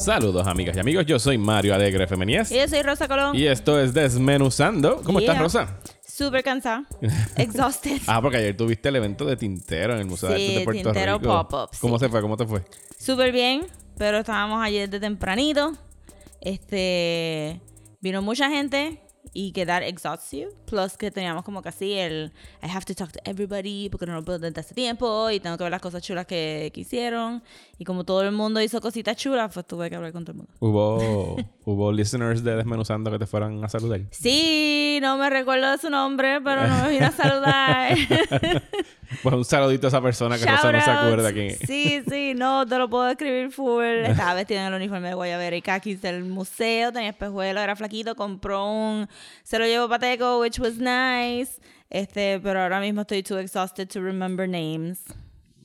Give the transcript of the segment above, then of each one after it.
Saludos amigas y amigos, yo soy Mario Alegre Femenías Y yo soy Rosa Colón. y esto es Desmenuzando. ¿Cómo estás. Rosa? Súper cansada. Exhausted. Ah, porque ayer tuviste el evento de Tintero en el Museo de Sí, Arte de Puerto Tintero Rico. Pop-Up, ¿Cómo sí. se fue? ¿Cómo te fue? Súper bien, pero estábamos ayer de tempranito. Este. Vino mucha gente y que that exhausts you. Plus que teníamos como así el I have to talk to everybody porque no lo puedo desde hace tiempo y tengo que ver las cosas chulas que, que hicieron. Y como todo el mundo hizo cositas chulas, pues tuve que hablar con todo el mundo. ¿Hubo, ¿Hubo listeners de Desmenuzando que te fueran a saludar? Sí, no me recuerdo de su nombre, pero no me vino a saludar. Pues un saludito a esa persona que Rosa no se acuerda quién es. Sí, sí, no, te lo puedo describir full. Estaba vestido en el uniforme de Guayabera y Kakis del museo, tenía espejuelo, era flaquito, compró un... Se lo llevó pateco, which was nice. Este, pero ahora mismo estoy too exhausted to remember names.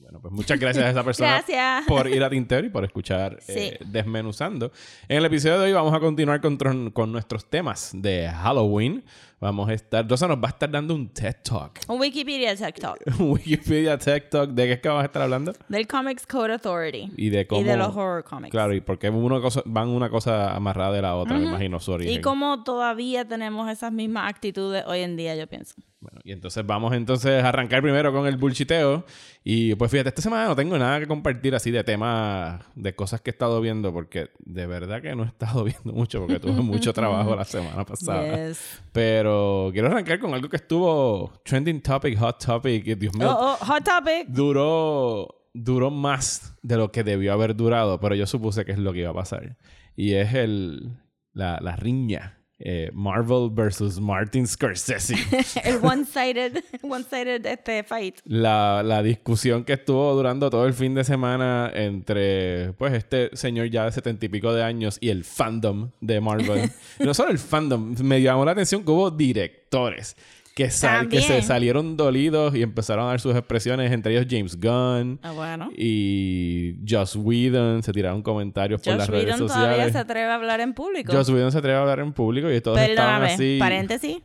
Bueno, pues muchas gracias a esa persona por ir a Tintero y por escuchar eh, Desmenuzando. En el episodio de hoy vamos a continuar con, con nuestros temas de Halloween. Vamos a estar... Rosa nos va a estar dando un TED Talk. Un Wikipedia Tech Talk. Un Wikipedia TED Talk. ¿De qué es que vamos a estar hablando? Del Comics Code Authority. Y de cómo... Y de los horror comics. Claro, y porque una cosa, van una cosa amarrada de la otra, me imagino, su origen. Y cómo todavía tenemos esas mismas actitudes hoy en día, yo pienso. Bueno, y entonces vamos entonces a arrancar primero con el bullshiteo. Y pues fíjate, esta semana no tengo nada que compartir así de temas, de cosas que he estado viendo, porque de verdad que no he estado viendo mucho, porque tuve mucho trabajo la semana pasada. Yes. Pero quiero arrancar con algo que estuvo trending topic, hot topic, Dios mío, Oh, oh, hot topic. duró, duró más de lo que debió haber durado, pero yo supuse que es lo que iba a pasar. Y es el, la, la riña. Eh, Marvel versus Martin Scorsese. el one-sided, one-sided este fight. la, la discusión que estuvo durando todo el fin de semana entre pues este señor ya de setenta y pico de años y el fandom de Marvel. no solo el fandom, me llamó la atención que hubo directores que, sal- que se salieron dolidos y empezaron a dar sus expresiones, entre ellos James Gunn Ah, bueno. y Joss Whedon, se tiraron comentarios por Josh las redes Whedon todavía sociales. se atreve a hablar en público. Joss Whedon se atreve a hablar en público y todos estaban así. paréntesis.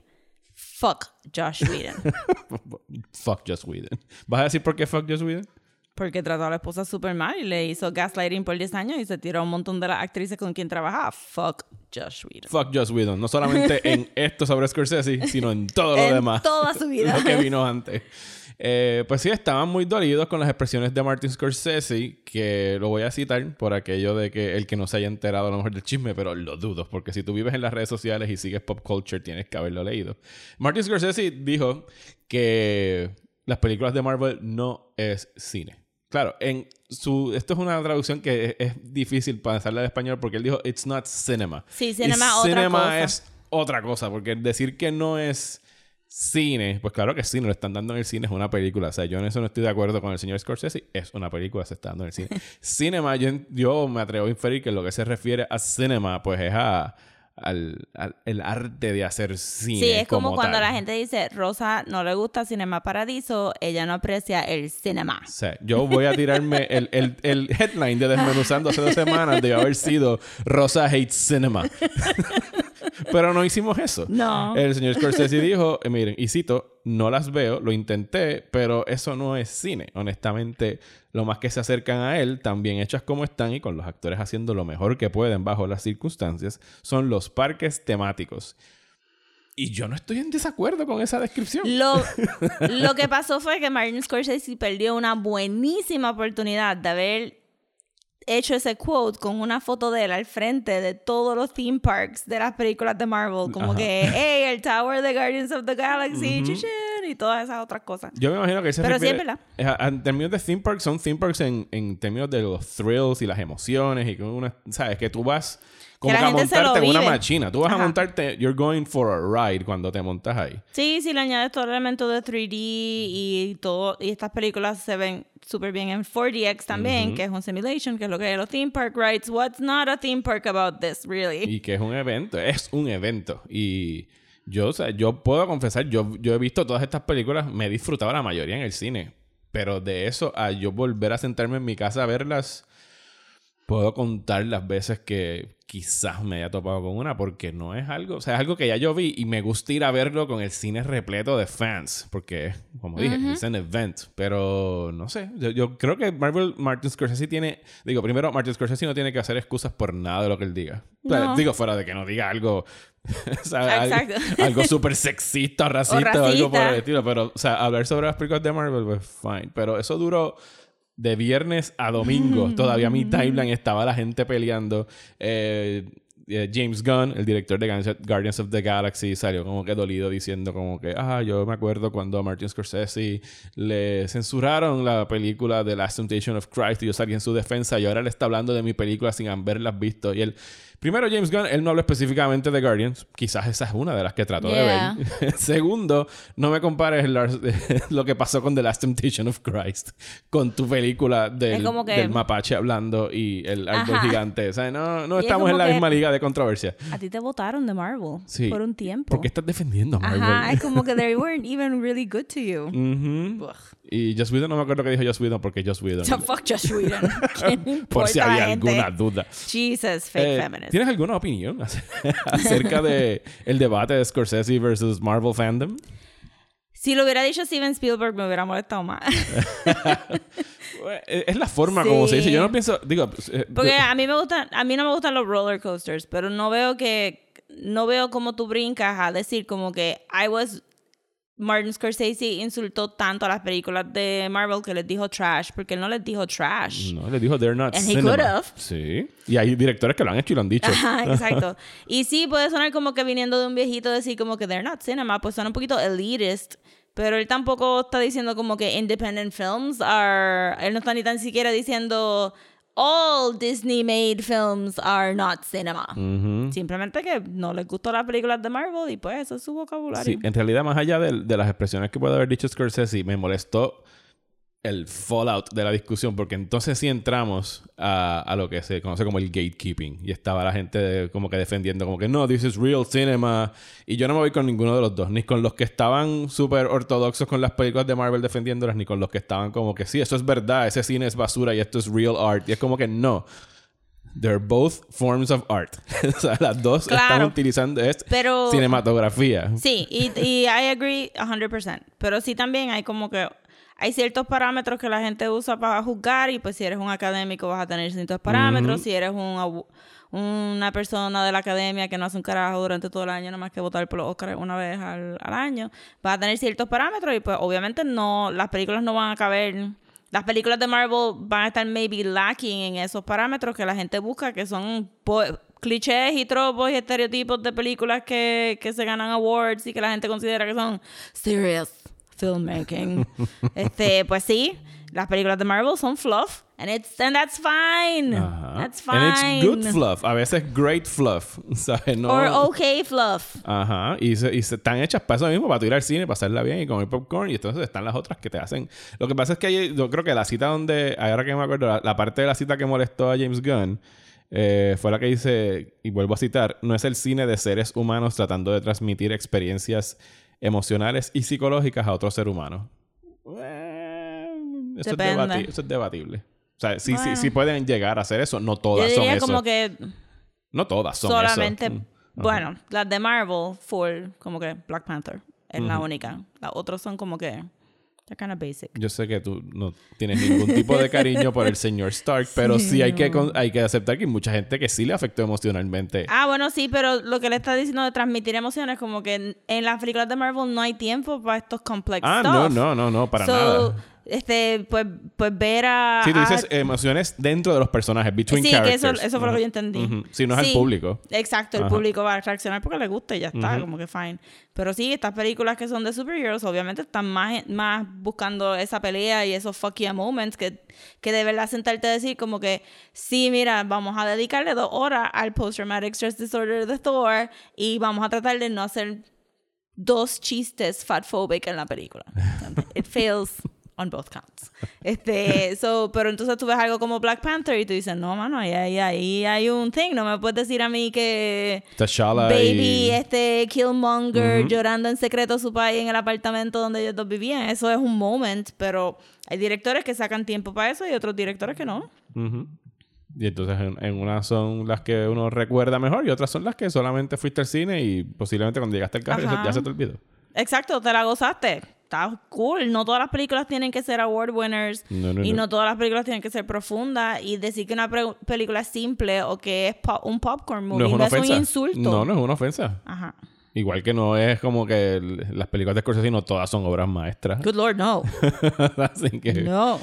Fuck Josh Whedon. Fuck Joss Whedon. ¿Vas a decir por qué fuck Joss Whedon? Porque trató a la esposa súper mal y le hizo gaslighting por 10 años y se tiró a un montón de las actrices con quien trabajaba. Fuck Josh Whedon. Fuck Joss Whedon. No solamente en esto sobre Scorsese, sino en todo lo En demás. toda su vida. lo que vino antes. Eh, pues sí, estaban muy dolidos con las expresiones de Martin Scorsese, que lo voy a citar por aquello de que el que no se haya enterado a lo mejor del chisme, pero lo dudo, porque si tú vives en las redes sociales y sigues pop culture, tienes que haberlo leído. Martin Scorsese dijo que las películas de Marvel no es cine. Claro, en su esto es una traducción que es, es difícil pasarla al español porque él dijo it's not cinema. Sí, Y cinema otra cinema cosa. es otra cosa, porque decir que no es cine, pues claro que sí, no lo están dando en el cine, es una película. O sea, yo en eso no estoy de acuerdo con el señor Scorsese, es una película, se está dando en el cine. cinema, yo, yo me atrevo a inferir que lo que se refiere a cinema, pues es a, al, al- el arte de hacer cine. Sí, es como, cuando tal. la gente dice, Rosa no le gusta Cinema Paradiso, ella no aprecia el cinema. O sea, yo voy a tirarme el, el, el headline de Desmenuzando hace dos semanas de haber sido Rosa Hates Cinema. Pero no hicimos eso. No. El señor Scorsese dijo, eh, miren, y cito, no las veo, lo intenté, pero eso no es cine. Honestamente, lo más que se acercan a él, también hechas como están y con los actores haciendo lo mejor que pueden bajo las circunstancias, son los parques temáticos. Y yo no estoy en desacuerdo con esa descripción. Lo, lo que pasó fue que Martin Scorsese perdió una buenísima oportunidad de haber hecho ese quote con una foto de él al frente de todos los theme parks de las películas de Marvel. Como Ajá. que, hey, el Tower de Guardians of the Galaxy, y todas esas otras cosas. Yo me imagino que ese Pero sí es verdad. En términos de theme parks, son theme parks en, en términos de los thrills y las emociones y que una, sabes que tú vas como Que a montarte en una máquina. Tú vas a Ajá. montarte, you're going for a ride cuando te montas ahí. Sí, sí, le añades todo el elemento de 3D y todo, y estas películas se ven súper bien en 4DX también, que es un simulation, que es lo que es los theme park rides. What's not a theme park about this, really? Y que es un evento, es un evento. Y Yo, o sea, yo puedo confesar, yo, yo he visto todas estas películas, me he disfrutado la mayoría en el cine. Pero de eso a yo volver a sentarme en mi casa a verlas, puedo contar las veces que quizás me haya topado con una, porque no es algo, o sea, es algo que ya yo vi y me gusta ir a verlo con el cine repleto de fans, porque, como dije, es un event, pero no sé, yo, yo creo que Marvel, Martin Scorsese tiene, digo, primero, Martin Scorsese no tiene que hacer excusas por nada de lo que él diga. O sea, No. Digo, fuera de que no diga algo, o sea, Exacto. algo, algo súper sexista o racista o, algo por el estilo, pero, o sea, hablar sobre las películas de Marvel, pues fine, pero eso duró de viernes a domingo. Todavía mi timeline estaba la gente peleando. Eh, eh, James Gunn, el director de Guardians- of the Galaxy, salió como que dolido diciendo como que, ah, yo me acuerdo cuando a Martin Scorsese le censuraron la película The Last Temptation of Christ y yo salí en su defensa y ahora le está hablando de mi película sin haberlas visto. Y él, primero James Gunn, él no habla específicamente de Guardians, quizás esa es una de las que trató Yeah. de ver. Segundo, no me compares lo que pasó con The Last Temptation of Christ con tu película del, que- del mapache hablando y el árbol Ajá. gigante. O sea, no, no estamos en la que- misma liga de controversia. A ti te votaron de Marvel Sí. por un tiempo. ¿Por qué estás defendiendo a Marvel? Ajá, es como que they weren't even really good to you. Y Joss Whedon, no me acuerdo qué dijo Joss Whedon porque Joss Whedon. So fuck Josh Whedon. ¿Quién le por si había alguna duda. Jesus, fake Eh, feminist. ¿Tienes alguna opinión acerca de el debate de Scorsese versus Marvel fandom? Si lo hubiera dicho Steven Spielberg, me hubiera molestado más. Eh, Es la forma como se dice. Yo no pienso, digo, eh, Porque a mí me gustan, a mí no me gustan los roller coasters, pero no veo que, no veo cómo tú brincas a decir como que I was, Martin Scorsese insultó tanto a las películas de Marvel que les dijo trash, porque él no les dijo trash. No, le dijo they're not And he cinema. could've. Sí. Y hay directores que lo han hecho y lo han dicho. Ajá, exacto. Y sí, puede sonar como que viniendo de un viejito decir como que they're not cinema, pues suena un poquito elitist. Pero él tampoco está diciendo como que independent films are... Él no está ni tan siquiera diciendo all Disney made films are not cinema. Simplemente que no les gustó las películas de Marvel y pues eso es su vocabulario. Sí, en realidad, más allá de, de las expresiones que puede haber dicho Scorsese, me molestó el fallout de la discusión, porque entonces sí entramos a, a lo que se conoce como el gatekeeping. Y estaba la gente de- como que defendiendo, como que no, this is real cinema. Y yo no me voy con ninguno de los dos, ni con los que estaban súper ortodoxos con las películas de Marvel defendiéndolas, ni con los que estaban como que sí, eso es verdad, ese cine es basura y esto es real art. Y es como que no. They're both forms of art. o sea, las dos están utilizando es Pero- cinematografía. Sí, y, y I agree 100%. Pero sí también hay como que hay ciertos parámetros que la gente usa para juzgar y pues si eres un académico vas a tener ciertos parámetros. Si eres un, una persona de la academia que no hace un carajo durante todo el año, nada más que votar por los Oscars una vez al, al año, vas a tener ciertos parámetros y pues obviamente no, las películas no van a caber. Las películas de Marvel van a estar maybe lacking en esos parámetros que la gente busca, que son po- clichés y tropos y estereotipos de películas que, que se ganan awards y que la gente considera que son serious filmmaking. este, pues sí, las películas de Marvel son fluff and it's and that's fine. Ajá. That's And fine. it's good fluff. A veces great fluff. ¿Sabes? No... Or okay fluff. Ajá. Y, se, y se están hechas para eso mismo, para tú ir al cine, pasarla bien y comer popcorn. Y entonces están las otras que te hacen. Lo que pasa es que hay- yo creo que la cita donde, ahora que me acuerdo, la, la parte de la cita que molestó a James Gunn eh, fue la que dice, y vuelvo a citar, no es el cine de seres humanos tratando de transmitir experiencias emocionales y psicológicas a otro ser humano. Eh, eso, es eso es debatible. O sea, sí, Bueno. sí pueden llegar a hacer eso. No Yo todas son diría eso. como que No todas son eso. solamente, Mm. bueno, las de Marvel, full, como que Black Panther, es la única. Las otras son como que, they're kind of basic. Yo sé que tú no tienes ningún tipo de cariño por el señor Stark, pero sí hay que, hay que aceptar que hay mucha gente que sí le afectó emocionalmente. Ah, bueno, sí, pero lo que le está diciendo de transmitir emociones, como que en, en las películas de Marvel no hay tiempo para estos complex Ah, stuff. no, no, no, no, para So, nada. Este, pues, pues ver a... Sí, tú a- dices emociones dentro de los personajes, between Sí, que eso, characters. eso fue lo que yo entendí. Ujú. Si no es Sí, el público. Exacto, el público va a reaccionar porque le gusta y ya está, como que fine. Pero sí, estas películas que son de superheroes obviamente están más, más buscando esa pelea y esos fuck yeah moments que, que de verdad sentarte a decir como que sí, mira, vamos a dedicarle dos horas al post-traumatic stress disorder de Thor y vamos a tratar de no hacer dos chistes fatphobic en la película. It fails on both counts. Este, so, pero entonces tú ves algo como Black Panther y tú dices, no, mano, ahí, ahí, ahí hay un thing. No me puedes decir a mí que T'Challa Baby, y- este Killmonger llorando en secreto a su país en el apartamento donde ellos dos vivían. Eso es un moment, pero hay directores que sacan tiempo para eso y otros directores que no. Ujú. Y entonces en, en unas son las que uno recuerda mejor y otras son las que solamente fuiste al cine y posiblemente cuando llegaste al carro ya se te olvidó. Exacto, te la gozaste. Está cool. No todas las películas tienen que ser award winners. No, no, y no. no todas las películas tienen que ser profundas. Y decir que una película es simple o que es un popcorn movie No es una es un insulto. No, no es una ofensa. Ajá. Igual que no es como que las películas de Scorsese no todas son obras maestras. Good Lord, no. Así que No.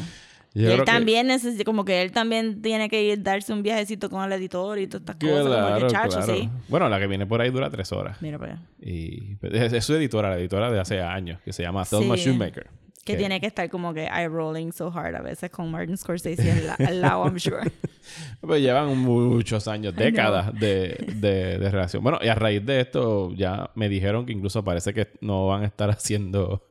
Y él que- también necesita, como que él también tiene que ir darse un viajecito con el editor y todas estas cosas. como que chacho, claro. sí. Bueno, la que viene por ahí dura tres horas. Mira para allá. Y es, es su editora, la editora de hace años, que se llama Thelma Sí. Shoemaker. Que tiene que estar como que eye rolling so hard a veces con Martin Scorsese al, la- al lado, I'm sure. Pues llevan muchos años, décadas de, de- de relación. Bueno, y a raíz de esto ya me dijeron que incluso parece que no van a estar haciendo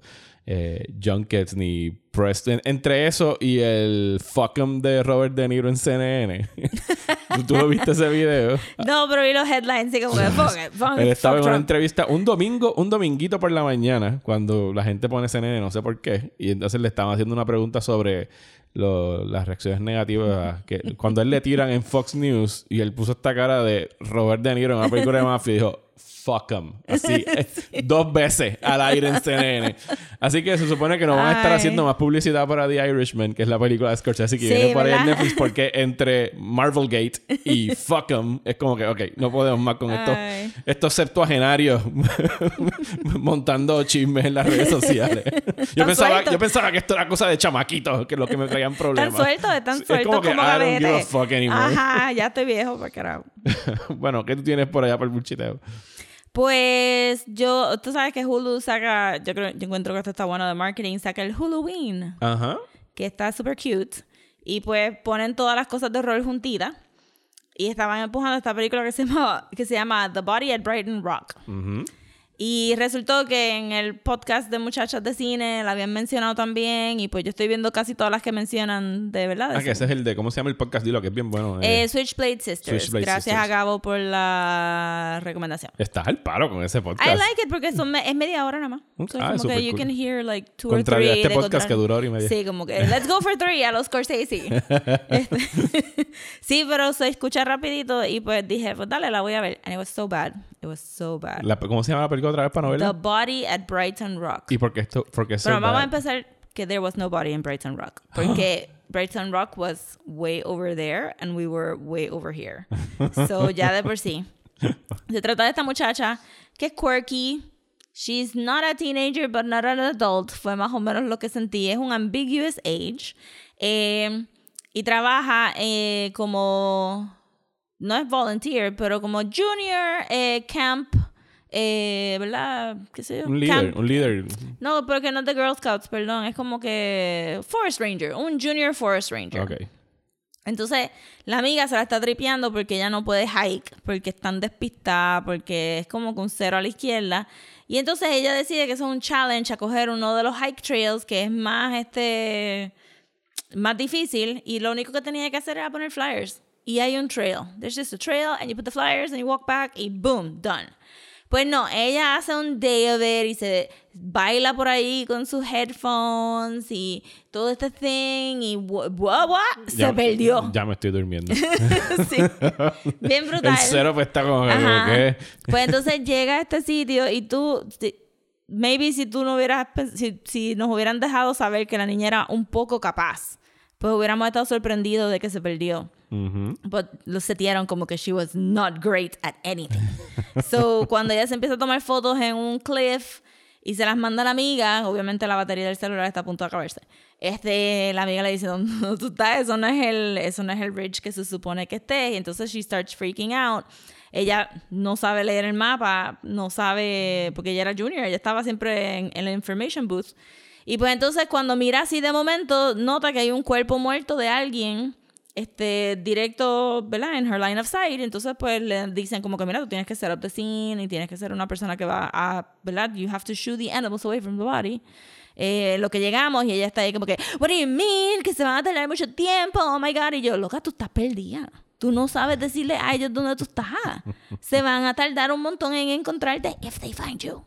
eh, junkets ni press. en- entre eso y el fuck 'em de Robert De Niro en CNN. ¿Tú, lo viste ese video? No, pero vi los headlines y como que fuck it, fuck Él estaba en una entrevista un domingo, un dominguito por la mañana, cuando la gente pone CNN, no sé por qué, y entonces le estaban haciendo una pregunta sobre lo- las reacciones negativas que cuando él le tiran en Fox News y él puso esta cara de Robert De Niro en una película de mafia y dijo fuck 'em así eh, dos veces al aire en CNN así que se supone que no van a estar Ay. haciendo más publicidad para The Irishman que es la película de Scorsese que Sí, viene por ahí en ¿verdad? Netflix porque entre Marvel Gate y fuck 'em es como que ok no podemos más con esto Ay. estos septuagenarios montando chismes en las redes sociales. Yo Tan pensaba, yo pensaba que esto era cosa de chamaquitos, que es lo que me traían problemas. Están sueltos, están Es sueltos como como, que, I don't give a gavetes. fuck anymore. Ajá, ya estoy viejo, para carajo. bueno, ¿qué tú tienes por allá para el bullshiteo? Pues yo, tú sabes que Hulu saca, yo creo, yo encuentro que esto está bueno de marketing, saca el Ajá. que está super cute. Y pues ponen todas las cosas de horror juntitas. Y estaban empujando esta película que se llama, que se llama The Body at Brighton Rock. Y resultó que en el podcast de Muchachas de Cine la habían mencionado también. Y pues yo estoy viendo casi todas las que mencionan de verdad. de Ah, que ese- es el de, ¿cómo se llama el podcast? Dilo, que es bien bueno. eh. Eh, Switchblade Sisters. Switchblade Gracias Sisters. a Gabo por la recomendación. Estás al paro con ese podcast. I like it porque son me- es media hora nada más. So, Ah, como que you cool. can hear like two Contrario or three. este podcast contra- que duró hora y media. Sí, como que let's go for three a los Scorsese. Este, sí, pero se escucha rapidito y pues dije, pues dale, la voy a ver. And it was so bad. It was so bad. La- ¿Cómo se llama la película otra vez para no The? Body at Brighton Rock. ¿Y por qué esto? Porque Pero vamos a da- empezar que there was nobody in Brighton Rock. Porque Brighton Rock was way over there and we were way over here. So ya de por sí. Se trata de esta muchacha que es quirky. She's not a teenager, but not an adult. Fue más o menos lo que sentí. Es un ambiguous age. Eh, y trabaja eh, como. No es volunteer, pero como junior eh, camp. eh, ¿Verdad? ¿Qué sé yo? Un líder, Camp- un líder. no, pero que no es de Girl Scouts, perdón. Es como que Forest Ranger, un Junior Forest Ranger. Ok. Entonces, la amiga se la está tripeando porque ella no puede hike, porque están despistadas, porque es como un cero a la izquierda. Y entonces ella decide que eso es un challenge a coger uno de los hike trails que es más este más difícil y lo único que tenía que hacer era poner flyers. Y hay un trail. There's just a trail and you put the flyers and you walk back y boom, done. Pues no, ella hace un day of it y se baila por ahí con sus headphones y todo este thing y bua, bua, bua, se Ya- perdió. Ya me estoy durmiendo. Sí. Bien brutal. El cero pues está como. Pues entonces llega a este sitio y tú, maybe si tú no hubieras, si, si nos hubieran dejado saber que la niña era un poco capaz, pues hubiéramos estado sorprendidos de que se perdió. But lo setearon como que she was not great at anything. So, cuando ella se empieza a tomar fotos en un cliff y se las manda a la amiga, obviamente la batería del celular está a punto de acabarse. Este, la amiga le dice, ¿dónde tú estás? Eso no es el, eso no es el ridge que se supone que estés. Y entonces she starts freaking out. Ella no sabe leer el mapa, no sabe, porque ella era junior, ella estaba siempre en, en la information booth. Y pues entonces cuando mira así de momento, nota que hay un cuerpo muerto de alguien este, directo, ¿verdad? En her line of sight. Entonces, pues le dicen como que, mira, tú tienes que set up the scene y tienes que ser una persona que va a, ¿verdad? You have to shoot the animals away from the body. Eh, lo que llegamos y ella está ahí como que, what do you mean? Que se van a tardar mucho tiempo, oh my god. Y yo, loca, tú estás perdida. Tú no sabes decirle a ellos dónde tú estás. se van a tardar un montón en encontrarte if they find you.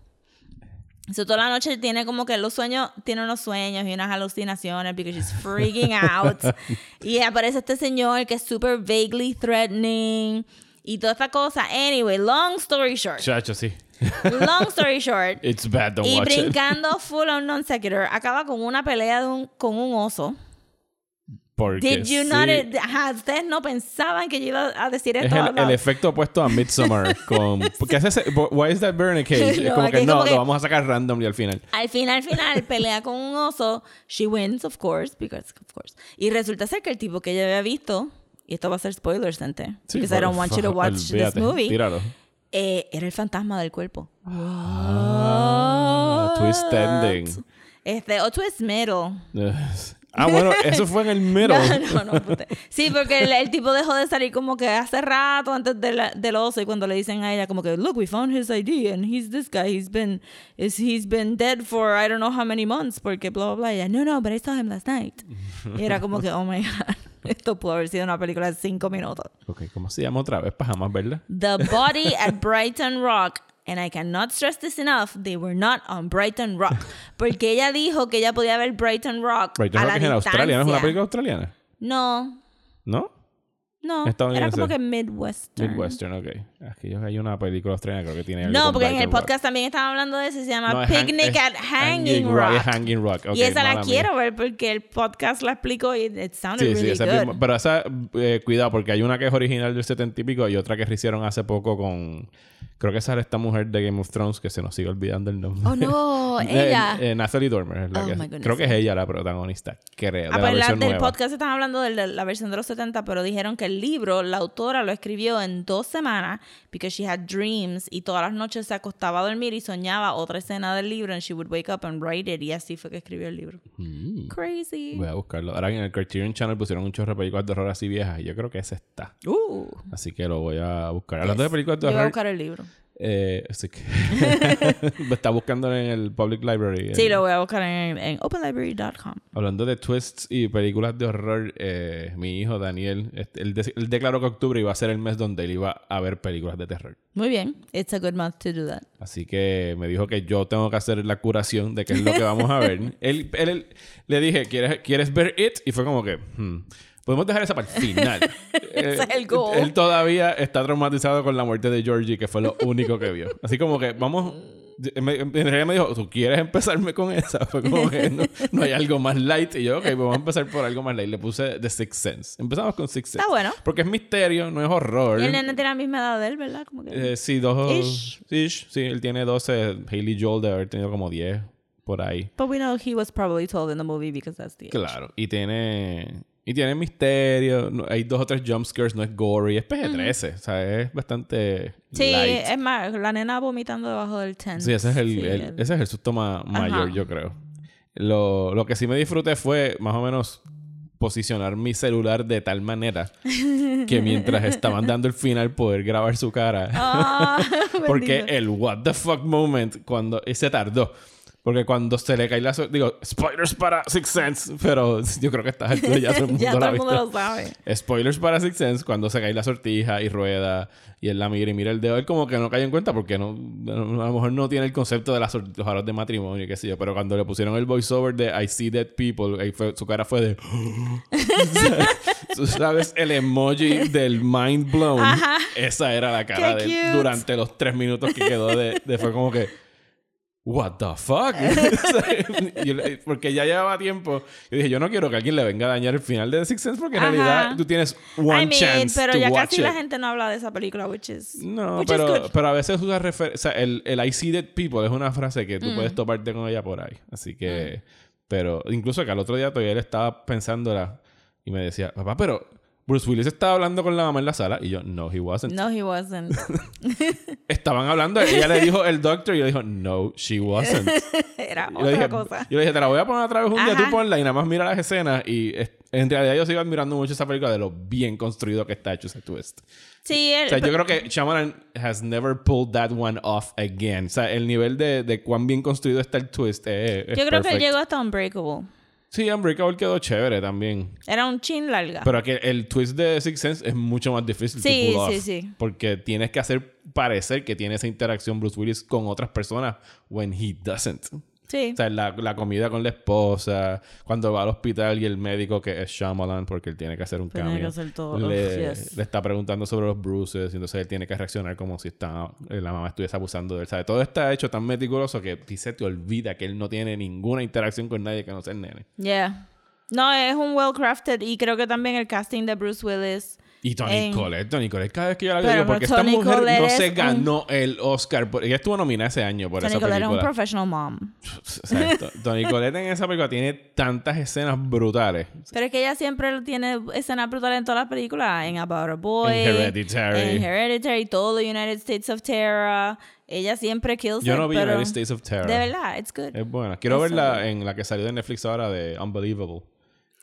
So, toda la noche tiene como que los sueños, tiene unos sueños y unas alucinaciones because she's freaking out. y aparece este señor que es super vaguely threatening y toda esta cosa. Anyway, long story short. Chacho, sí. Long story short. It's bad, don't y watch it. brincando full on non sequitur, acaba con una pelea de un, con un oso. Porque Did you sí. not? Ajá, ustedes no pensaban que yo iba a decir Es esto. el, out loud. el efecto opuesto a Midsommar. con, porque hace ese, Why is that burning cage? es No, como aquí que es no, como que- lo vamos a sacar random y al final. Al final, al final, pelea con un oso. She wins, of course, because of course. Y resulta ser que el tipo que ella había visto, y esto va a ser spoilers, gente, Sí, because I don't want you to watch olvídate, this movie, Tíralo. eh, era el fantasma del cuerpo. Ah, twist ending. Este, o twist middle. Ah, bueno, eso fue en el middle. No, no, no, puta. Sí, porque el, el tipo dejó de salir como que hace rato antes de la- del oso y cuando le dicen a ella como que, look, we found his ID and he's this guy, he's been, is, he's been dead for I don't know how many months porque bla, bla, bla. Y ella, no, no, but I saw him last night. Y era como que, oh my God, esto pudo haber sido una película de cinco minutos. ok, ¿cómo se llama otra vez? Para jamás verla. The Body at Brighton Rock. And I cannot stress this enough, they were not on Brighton Rock. Porque ella dijo que ella podía ver Brighton Rock Brighton a Rock la es en Australia, ¿no es una película australiana? No, ¿No? No, era como que Midwestern. Midwestern, ok. Aquí hay una película australiana creo que tiene algo No, porque en el Rock. podcast también estaban hablando de eso, se llama No, hang- Picnic es at Hanging, Rock. es Hanging Rock. ok, y esa la quiero ver porque el podcast la explicó y it sounded Sí, sí, really esa es good. pero esa, eh, cuidado, porque hay una que es original del 70 y pico y otra que hicieron hace poco con. Creo que sale esta mujer de Game of Thrones que se nos sigue olvidando el nombre. Oh no, Eh, ella. eh, Natalie Dormer es la Oh, que- my goodness. Creo que es ella la protagonista, creo. De Ah, la la- versión del nueva. podcast están hablando de la, la versión de los 70, pero dijeron que el libro, la autora lo escribió en dos semanas because she had dreams y todas las noches se acostaba a dormir y soñaba otra escena del libro and she would wake up and write it y así fue que escribió el libro. Crazy. Mm. Voy a buscarlo. Ahora en el Criterion Channel pusieron un chorro de películas de horror así viejas y yo creo que ese está. Uh, Así que lo voy a buscar. Hablando de yes. películas de Yo voy a horror, buscar el libro. Eh, así que me está buscando en el Public Library. Sí, El- lo voy a buscar en, en openlibrary.com. Hablando de twists y películas de horror, eh, mi hijo Daniel, este, él, de- él declaró que octubre iba a ser el mes donde él iba a ver películas de terror. Muy bien. It's a good month to do that. Así que me dijo que yo tengo que hacer la curación de qué es lo que vamos a ver. él, él- él- le dije, ¿quieres, ¿quieres ver It? Y fue como que, hmm, podemos dejar esa para el final. Eh, Ese es el goal. Él todavía está traumatizado con la muerte de Georgie, que fue lo único que vio. Así como que, vamos... En realidad me dijo, ¿tú quieres empezarme con esa? Fue como que no, no hay algo más light. Y yo, ok, pues vamos a empezar por algo más light. Le puse The Sixth Sense. Empezamos con Sixth Sense. Está bueno. Porque es misterio, no es horror. Y el nene tiene la misma edad de él, ¿verdad? Como que... Eh, sí, dos. Ish. Ish. Sí, él tiene 12. Hailey Joel debe haber tenido como 10 por ahí. But we know he was probably told in the movie because that's the age. Claro. Y tiene. Y tiene misterio. no- hay dos o tres jumpscares, no es gory. Es PG-13. O sea, es bastante. Sí, light. es más, la nena vomitando debajo del tent. Sí, ese es el, Sí, el- el- ese es el susto ma- mayor, Ajá. yo creo. Lo, lo que sí me disfruté fue más o menos posicionar mi celular de tal manera que mientras estaban dando el final poder grabar su cara. Ah, Porque el what the fuck moment cuando se tardó. Porque cuando se le cae la digo, spoilers para Six Sense, pero yo creo que está ya todo el mundo ya todo el mundo lo sabe. Spoilers para Six Sense cuando se cae la sortija y rueda y él la mira y mira el dedo, él como que no cae en cuenta porque no, a lo mejor no tiene el concepto de las los aros de matrimonio y qué sé yo, pero cuando le pusieron el voiceover de I see dead people, ahí fue, su cara fue de tú sabes el emoji del mind blown, esa era la cara de él durante los tres minutos que quedó de, de fue como que What the fuck? Porque ya llevaba tiempo. Yo dije, yo no quiero que alguien le venga a dañar el final de The Sixth Sense porque en Ajá. realidad tú tienes one I mean, chance pero to ya watch casi it. la gente no habla de esa película, which is, No, which is pero, good. pero a veces usa referencia. O sea, el, el I see dead people es una frase que tú Mm. puedes toparte con ella por ahí. Así que. Pero incluso que al otro día todavía él estaba pensándola y me decía, papá, pero Bruce Willis estaba hablando con la mamá en la sala y yo, no, he wasn't. No, he wasn't. Estaban hablando, ella le dijo el doctor y yo dijo, no, she wasn't. Era Yo le otra dije, cosa. yo le dije, te la voy a poner otra vez un día, tú ponla y nada más mira las escenas. Y en realidad yo sigo admirando mucho esa película de lo bien construido que está hecho ese twist. Sí, él, O sea, yo creo que Shyamalan has never pulled that one off again. O sea, el nivel de, de cuán bien construido está el twist es, es yo creo que él perfect. llegó hasta Unbreakable. Sí, Unbreakable quedó chévere también. Era un chin larga. Pero que el twist de Six Sense es mucho más difícil Sí, to pull off. sí, sí. Porque tienes que hacer parecer que tiene esa interacción Bruce Willis con otras personas when he doesn't. Sí. O sea, la, la comida con la esposa, cuando va al hospital y el médico que es Shyamalan porque él tiene que hacer un Tiene cambio. que hacer todo. Le, Ugh, yes. le está preguntando sobre los bruises y entonces él tiene que reaccionar como si está, eh, la mamá estuviese abusando de él. ¿Sabe? Todo está hecho tan meticuloso que se te olvida que él no tiene ninguna interacción con nadie que no sea el nene. Yeah. No, es un well crafted y creo que también el casting de Bruce Willis. Y Tony En- Collette, Tony Collette, cada vez que yo la veo, porque esta Toni mujer Collette no se un- ganó el Oscar. Por, ella estuvo nominada ese año por Toni esa Collette es un película. professional mom. O sea, To- Toni Collette en esa película tiene tantas escenas brutales. Pero es que ella siempre tiene escenas brutales en todas las películas. En About a Boy. En Hereditary. En Hereditary. Todo the United States of Terror. Ella siempre kills Yo it, no vi pero United States of Terror. De verdad, it's good. Es buena. Quiero verla en la que salió de Netflix ahora de Unbelievable.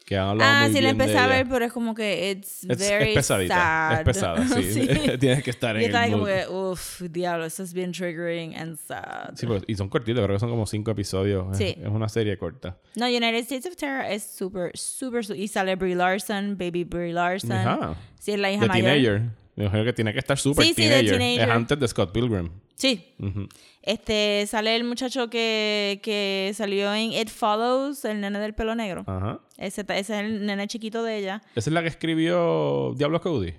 Que han hablado Ah, muy sí la bien de empecé a ella. ver, pero es como que it's Es, es very pesadita. sad. Es pesada, sí. Tienes que estar Y en el como mood. que, uff, diablo, eso es bien triggering and sad. Sí, pero- y son cortitos, creo que son como cinco episodios. Es- Sí. Es, una serie corta. No, United States of Terror es súper, súper, y sale Brie Larson, Baby Brie Larson. Ajá. Sí, es la hija De mayor. Teenager. Me imagino que tiene que estar súper Sí, teenager. Es antes de Scott Pilgrim. Sí. Este, sale el muchacho que, que salió en It Follows, el nene del pelo negro. Ajá. Ese, ese es el nene chiquito de ella. Esa es la que escribió Diablo Cody.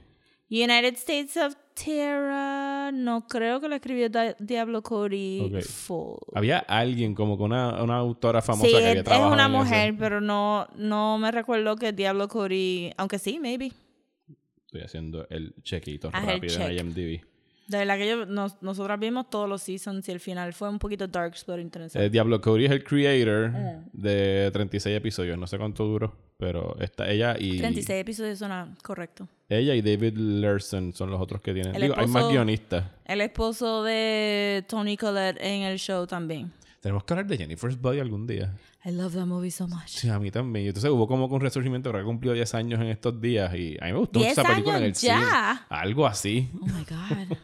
United States of Terror, no creo que lo escribió Di- Diablo Cody Ok. full. Había alguien como que una, una autora famosa Sí, que es, había es trabajado una en eso. mujer, pero no, no me recuerdo que Diablo Cody, aunque sí, maybe. Estoy haciendo el chequito el rápido en. IMDb. De verdad que yo, nos, nosotros vimos todos los seasons y el final fue un poquito dark, pero interesante. Eh, Diablo Cody es el creator Ah. de 36 episodios. No sé cuánto duró, pero está ella y 36 episodios suena correcto. ella y David Larson son los otros que tienen. El Digo, hay más guionistas. El esposo de Tony Collette en el show también. Tenemos que hablar de Jennifer's Body algún día. I love that movie so much. Sí, a mí también. Entonces hubo como un resurgimiento, que cumplió 10 años en estos días y a mí me gustó mucho 10 esa película en el ya. cine. Algo así. Oh my God.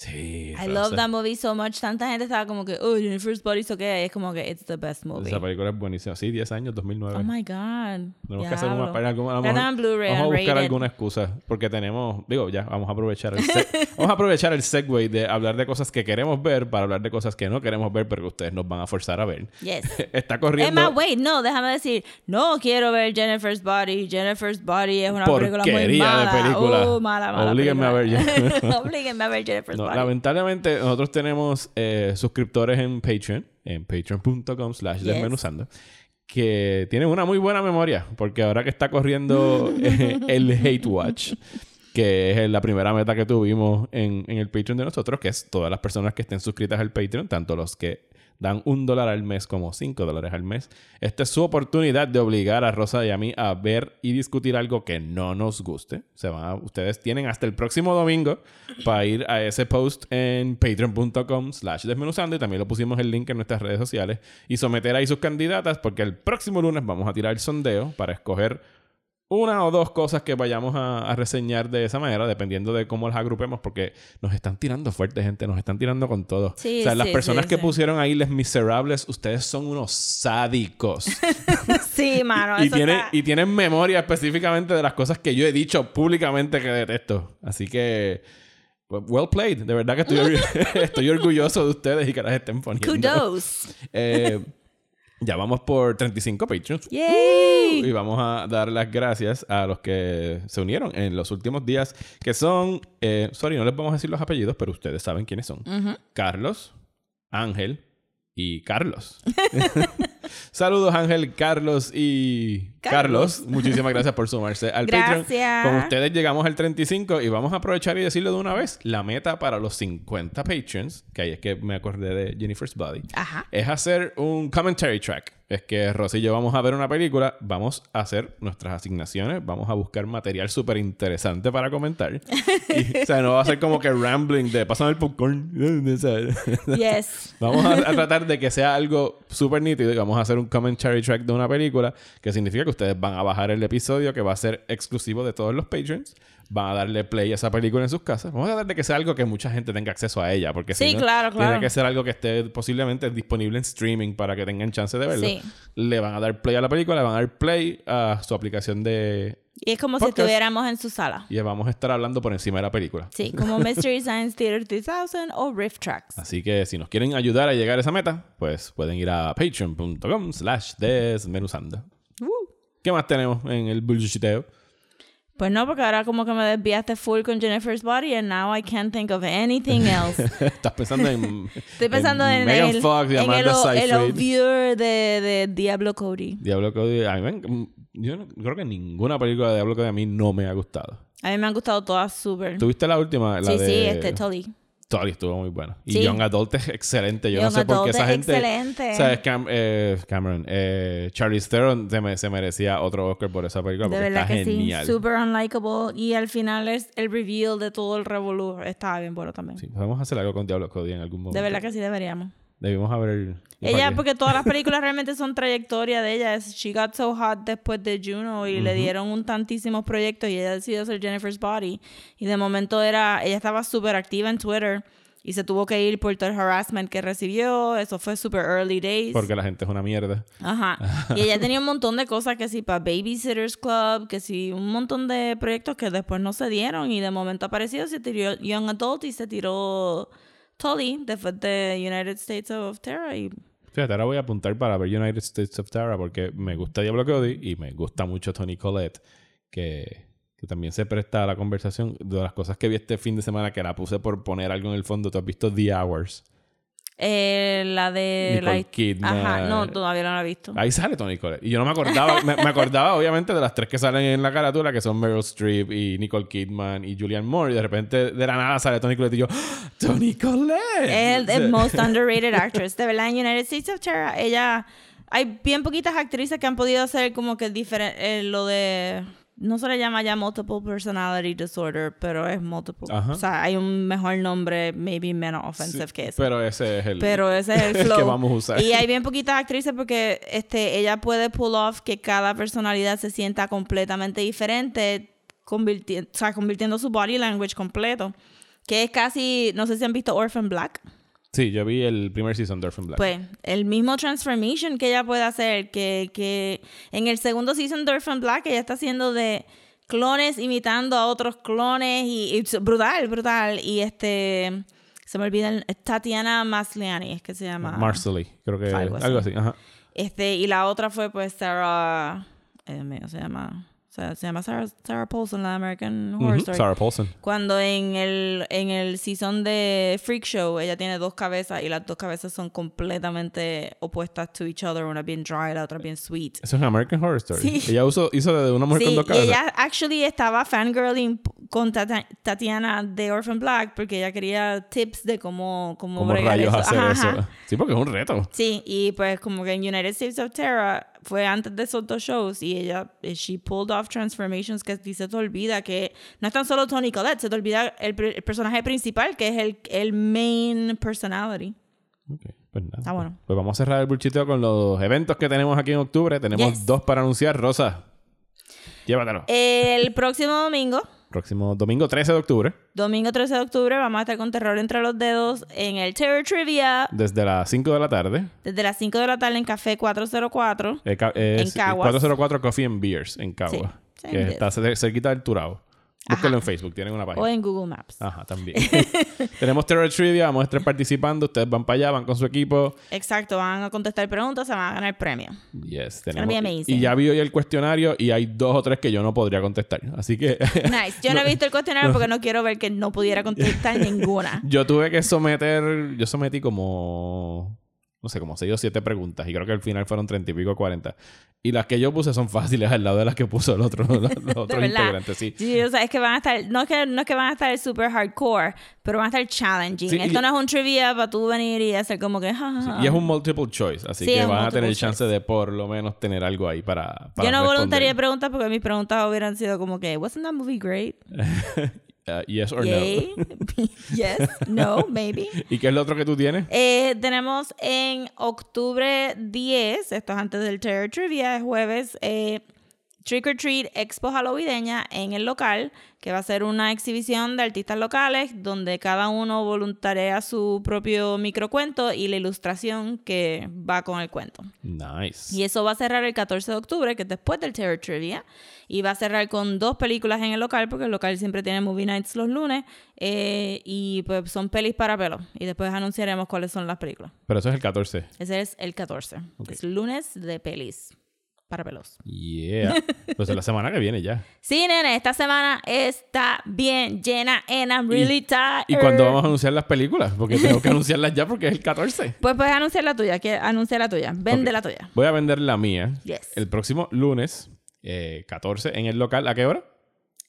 Sí. I love that movie so much. Tanta gente estaba como que, oh, Jennifer's Body so que es como que it's the best movie. Esa película es buenísima. Sí, 10 años, 2009. Oh my God. Tenemos que hacer una, Diablo. para alguna, a lo Está mejor- en Blu-ray, Vamos a buscar alguna excusa. Porque tenemos, digo, ya, vamos a aprovechar el vamos a aprovechar el segue de hablar de cosas que queremos ver para hablar de cosas que no queremos ver, pero que ustedes nos van a forzar a ver. Yes. Está Es corriendo. más, wait, no, déjame decir, no quiero ver Jennifer's Body. Jennifer's Body es una película muy Porquería de mala. película. Oh, mala, mala Oblíguenme a ver película. Oblíguenme a ver Jennifer's No, Body. Lamentablemente, nosotros tenemos eh, suscriptores en Patreon, en patreon.com slash Yes. desmenuzando, que tienen una muy buena memoria, porque ahora que está corriendo eh, el Hate Watch, que es la primera meta que tuvimos en, en el Patreon de nosotros, que es todas las personas que estén suscritas al Patreon, tanto los que dan un dólar al mes como cinco dólares al mes. Esta es su oportunidad de obligar a Rosa y a mí a ver y discutir algo que no nos guste. Se van ustedes tienen hasta el próximo domingo para ir a ese post en patreon.com slash desmenuzando y también lo pusimos el link en nuestras redes sociales y someter ahí sus candidatas porque el próximo lunes vamos a tirar el sondeo para escoger una o dos cosas que vayamos a, a reseñar de esa manera, dependiendo de cómo las agrupemos, porque nos están tirando fuerte, gente, nos están tirando con todo. Sí, o sea, las personas sí, que pusieron ahí Les Miserables, ustedes son unos sádicos. sí, mano. y, eso tienen, está- y tienen memoria específicamente de las cosas que yo he dicho públicamente que detesto. Así que, well played. De verdad que estoy, estoy orgulloso de ustedes y que las estén poniendo. Kudos. Eh, ya vamos por 35 Patreons. Yay. Y vamos a dar las gracias a los que se unieron en los últimos días, que son, eh, sorry, no les vamos a decir los apellidos, pero ustedes saben quiénes son. Carlos, Ángel y Carlos. Saludos Ángel, Carlos y Carlos, muchísimas gracias por sumarse al Gracias. Patreon. Con ustedes llegamos al 35 y vamos a aprovechar y decirlo de una vez. La meta para los 50 Patreons, que ahí es que me acordé de Jennifer's Body, Ajá. es hacer un commentary track. Es que Rosy y yo vamos a ver una película, vamos a hacer nuestras asignaciones, vamos a buscar material súper interesante para comentar. Y, o sea, no va a ser como que rambling de pasando el popcorn. Yes. Vamos a, a tratar de que sea algo súper nítido y vamos a hacer un commentary track de una película que significa que ustedes van a bajar el episodio que va a ser exclusivo de todos los patrons. Van a darle play a esa película en sus casas. Vamos a tratar de que sea algo que mucha gente tenga acceso a ella. Porque si Sí, no, claro, tiene claro. que ser algo que esté posiblemente disponible en streaming para que tengan chance de verlo. Sí. Le van a dar play a la película, le van a dar play a su aplicación de... Y es como si estuviéramos en su sala. Y vamos a estar hablando por encima de la película. Sí, como Mystery Science Theater 3000 o Riff Tracks. Así que si nos quieren ayudar a llegar a esa meta, pues pueden ir a patreon.com slash desmenuzando. ¿Qué más tenemos en el bullshiteo? Pues no, porque ahora como que me desviaste full con Jennifer's Body and now I can't think of anything else. Estás pensando en. Estoy pensando en, Megan el, Fox y en el, Amanda el Seyfried. overview de, de Diablo Cody. Diablo Cody. A mí me en- Yo no- creo que ninguna película de Diablo Cody a mí no me ha gustado. A mí me han gustado todas súper. ¿Tuviste la última? La Sí, de... sí, este Tully. Tully estuvo muy buena. Y Sí. Young Adult es excelente. Yo Young no sé por Adult qué esa es gente. excelente. ¿Sabes? Cam- eh, Cameron. Eh, Charlize Theron se, me- se merecía otro Oscar por esa película De porque verdad está que genial. sí. Super unlikable. Y al final es el reveal de todo el revolú. Estaba bien bueno también. Sí, podemos hacer algo con Diablo Cody en algún momento. De verdad que sí deberíamos. Debimos haber. Ella, porque todas las películas realmente son trayectoria de ella. Es- She got so hot después de Juno y le dieron un tantísimos proyectos y ella decidió ser Jennifer's Body. Y de momento era, ella estaba súper activa en Twitter y se tuvo que ir por todo el harassment que recibió. Eso fue super early days. Porque la gente es una mierda. Ajá. Y ella tenía un montón de cosas que sí, para Babysitters Club, que sí, un montón de proyectos que después no se dieron y de momento apareció, se tiró Young Adult y se tiró Tully después de United States of Terror y Fíjate, ahora voy a apuntar para ver United States of Terror porque me gusta Diablo Cody y me gusta mucho Tony Collette, que, que también se presta a la conversación de las cosas que vi este fin de semana que la puse por poner algo en el fondo. ¿Tú has visto The Hours? Eh, la de Nicole la- Kidman. Ajá, no, todavía no la he visto. Ahí sale Tony Collette. Y yo no me acordaba, me, me acordaba obviamente de las tres que salen en la carátula, que son Meryl Streep y Nicole Kidman y Julianne Moore. Y de repente, de la nada sale Tony Collette y yo, ¡Ah! ¡Tony Collette! El most underrated actress. De verdad, en United States of Terror, ella... Hay bien poquitas actrices que han podido hacer como que diferente... lo de... No se le llama ya multiple personality disorder, pero es multiple. Ajá. O sea, hay un mejor nombre, maybe menos offensive que ese. Pero ese es el, Pero ese es el flow. que vamos a usar. Y hay bien poquitas actrices porque este, ella puede pull off que cada personalidad se sienta completamente diferente, convirti- o sea, convirtiendo su body language completo. Que es casi, no sé si han visto Orphan Black. Sí, yo vi el primer season de Orphan Black. Pues el mismo transformation que ella puede hacer, que, que en el segundo season de Orphan Black ella está haciendo de clones imitando a otros clones y, brutal, brutal. Y este, se me olvida, el- Tatiana Masliani es que se llama. Marcelly, creo que Algo algo así. Ajá. Este, y la otra fue pues Sarah, eh, mío, se llama, o sea, se llama Sarah, Sarah Paulson, la American Horror Ujú, Story. Sarah Paulson. Cuando en el, en el season de Freak Show ella tiene dos cabezas y las dos cabezas son completamente opuestas to each other. Una bien dry, la otra bien sweet. Eso es American Horror Story. Sí. Ella usó, hizo de una mujer con Sí, dos y cabezas. ella actually estaba fangirling con Tata- Tatiana de Orphan Black porque ella quería tips de cómo, cómo, ¿Cómo rayos eso. hacer Ajá, eso? ajá. Sí, porque es un reto. Sí, y pues como que en United States of Terror fue antes de esos dos shows y ella, eh, she pulled off transformations que se te olvida que no es tan solo Tony Collette, se te olvida el, el personaje principal que es el, el main personality. Ok, pues nada. Está bueno. Pues vamos a cerrar el bulchiteo con los eventos que tenemos aquí en octubre. Tenemos Yes. dos para anunciar. Rosa, llévatelo. El próximo domingo, Próximo domingo 13 de octubre, domingo 13 de octubre, vamos a estar con Terror entre los dedos en el Terror Trivia desde las 5 de la tarde. desde las 5 de la tarde en Café 404. eh, ca- es En Caguas. 404 Coffee and Beers en Cagua. Sí, que está cer- cerquita del Turao. Búsquenlo en Facebook, tienen una página. O en Google Maps. Ajá, también. Tenemos Terror Trivia, vamos a estar participando. Ustedes van para allá, van con su equipo. Exacto, van a contestar preguntas, se van a ganar premio. Yes, tenemos. Y ya vi hoy el cuestionario y hay dos o tres que yo no podría contestar. Así que Nice. Yo no, he visto el cuestionario porque no quiero ver que no pudiera contestar ninguna. yo tuve que someter, yo sometí como no sé, como 6 o 7 preguntas. Y creo que al final fueron 30 y pico, 40. Y las que yo puse son fáciles al lado de las que puso el otro, los, otros integrantes. Sí. Sí, o sea, es que van a estar, no es que, no es que van a estar super hardcore, pero van a estar challenging. Sí, Esto y- no es un trivia para tú venir y hacer como que, ja, ja, ja. Y es un multiple choice, así Sí, que van a tener chance choice. de por lo menos tener algo ahí para, para Yo no responder. voluntaría preguntas porque mis preguntas hubieran sido como que, wasn't that movie great? Uh, yes or Yay. no. yes, no, maybe. ¿Y qué es lo otro que tú tienes? Eh, tenemos en octubre 10, esto es antes del Terror Trivia, es jueves, eh, Trick or Treat Expo Halloweeneña en el local, que va a ser una exhibición de artistas locales donde cada uno voluntarea su propio microcuento y la ilustración que va con el cuento. Nice. Y eso va a cerrar el 14 de octubre, que es después del Terror Trivia. Y va a cerrar con dos películas en el local, porque el local siempre tiene movie nights los lunes. eh, y pues son pelis para pelo. Y después anunciaremos cuáles son las películas. Pero eso es el 14. Ese es el 14. Ok. Es lunes de pelis para pelos. Yeah. pues es la semana que viene ya. Sí, nene, esta semana está bien llena and I'm really tired. ¿Y cuándo vamos a anunciar las películas? Porque tengo que anunciarlas ya porque es el 14. Pues puedes anunciar la tuya. que Anuncia la tuya. Vende la tuya. Voy a vender la mía Yes. el próximo lunes, eh, 14, en el local. ¿A qué hora?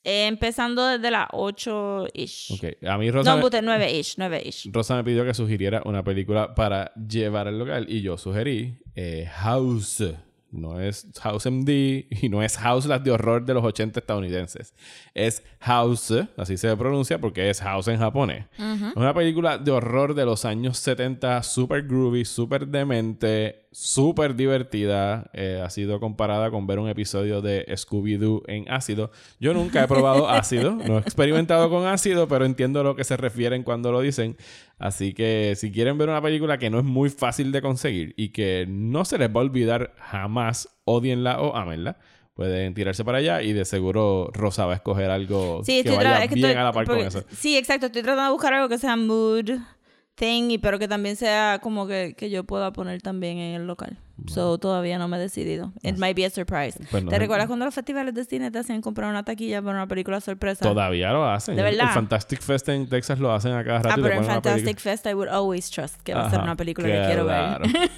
Eh, empezando desde las 8-ish. Ok. A mí Rosa, No, me, pute 9-ish. 9-ish. Rosa me pidió que sugiriera una película para llevar al local y yo sugerí eh, House. No es House MD y no es House las de horror de los 80 estadounidenses. Es House, así se pronuncia porque es House en japonés. Es una película de horror de los años 70, super groovy, super demente, súper divertida. Eh, ha sido comparada con ver un episodio de Scooby-Doo en ácido. Yo nunca he probado ácido, no he experimentado con ácido, pero entiendo a lo que se refieren cuando lo dicen. Así que si quieren ver una película que no es muy fácil de conseguir y que no se les va a olvidar jamás, odienla o ámenla. Pueden tirarse para allá y de seguro Rosa va a escoger algo Sí, que es bien estoy- a la par con eso. Sí, exacto. Estoy tratando de buscar algo que sea mood thing, y, pero que también sea como que, que yo pueda poner también en el local. So, todavía no me he decidido. It might be a surprise. Pues no ¿Te sé. recuerdas cuando los festivales de cine te hacían comprar una taquilla para una película sorpresa? Todavía lo hacen. ¿De El- El verdad? Fantastic Fest en Texas lo hacen a cada rato. Ah, y te pero en Fantastic. Fest I would always trust que va a ser Ajá, una película que quiero ver.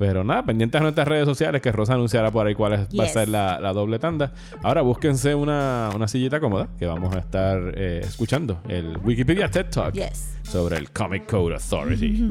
Pero nada, pendientes a nuestras redes sociales que Rosa anunciará por ahí cuál es- va a Yes. ser la, la doble tanda. Ahora búsquense una, una sillita cómoda que vamos a estar eh, escuchando el Wikipedia TED Talk Yes. sobre el Comic Code Authority.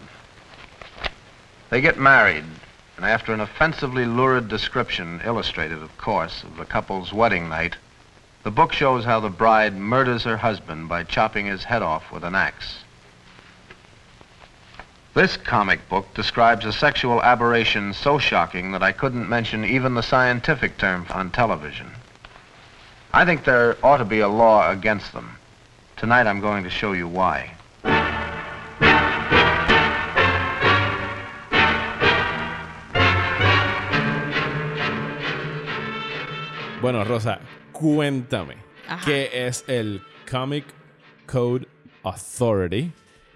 They get married, and after an offensively lurid description, illustrated, of course, of the couple's wedding night, the book shows how the bride murders her husband by chopping his head off with an axe. This comic book describes a sexual aberration so shocking that I couldn't mention even the scientific term on television. I think there ought to be a law against them. Tonight I'm going to show you why. Bueno, Rosa, cuéntame. Ajá. ¿Qué es el Comic Code Authority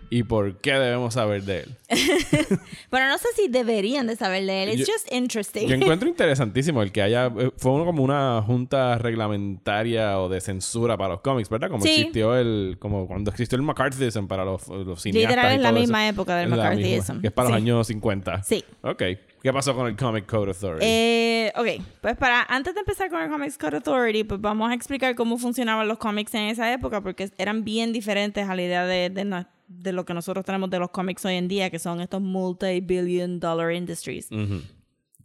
y por qué debemos saber de él? Pero no sé si deberían de saber de él. It's Yo- just interesting. Yo encuentro interesantísimo el que haya. eh, Fue como una junta reglamentaria o de censura para los cómics, ¿verdad? Como Sí. existió el. Como cuando existió el McCarthyism para los, los cineastas. Literal es la misma eso. época del la misma, McCarthyism. Que es para los Sí. años 50. Sí. Ok. ¿Qué pasó con el Comic Code Authority? Eh, ok, pues para antes de empezar con el Comics Code Authority, pues vamos a explicar cómo funcionaban los cómics en esa época, porque eran bien diferentes a la idea de, de, de lo que nosotros tenemos de los cómics hoy en día, que son estos multi-billion dollar industries.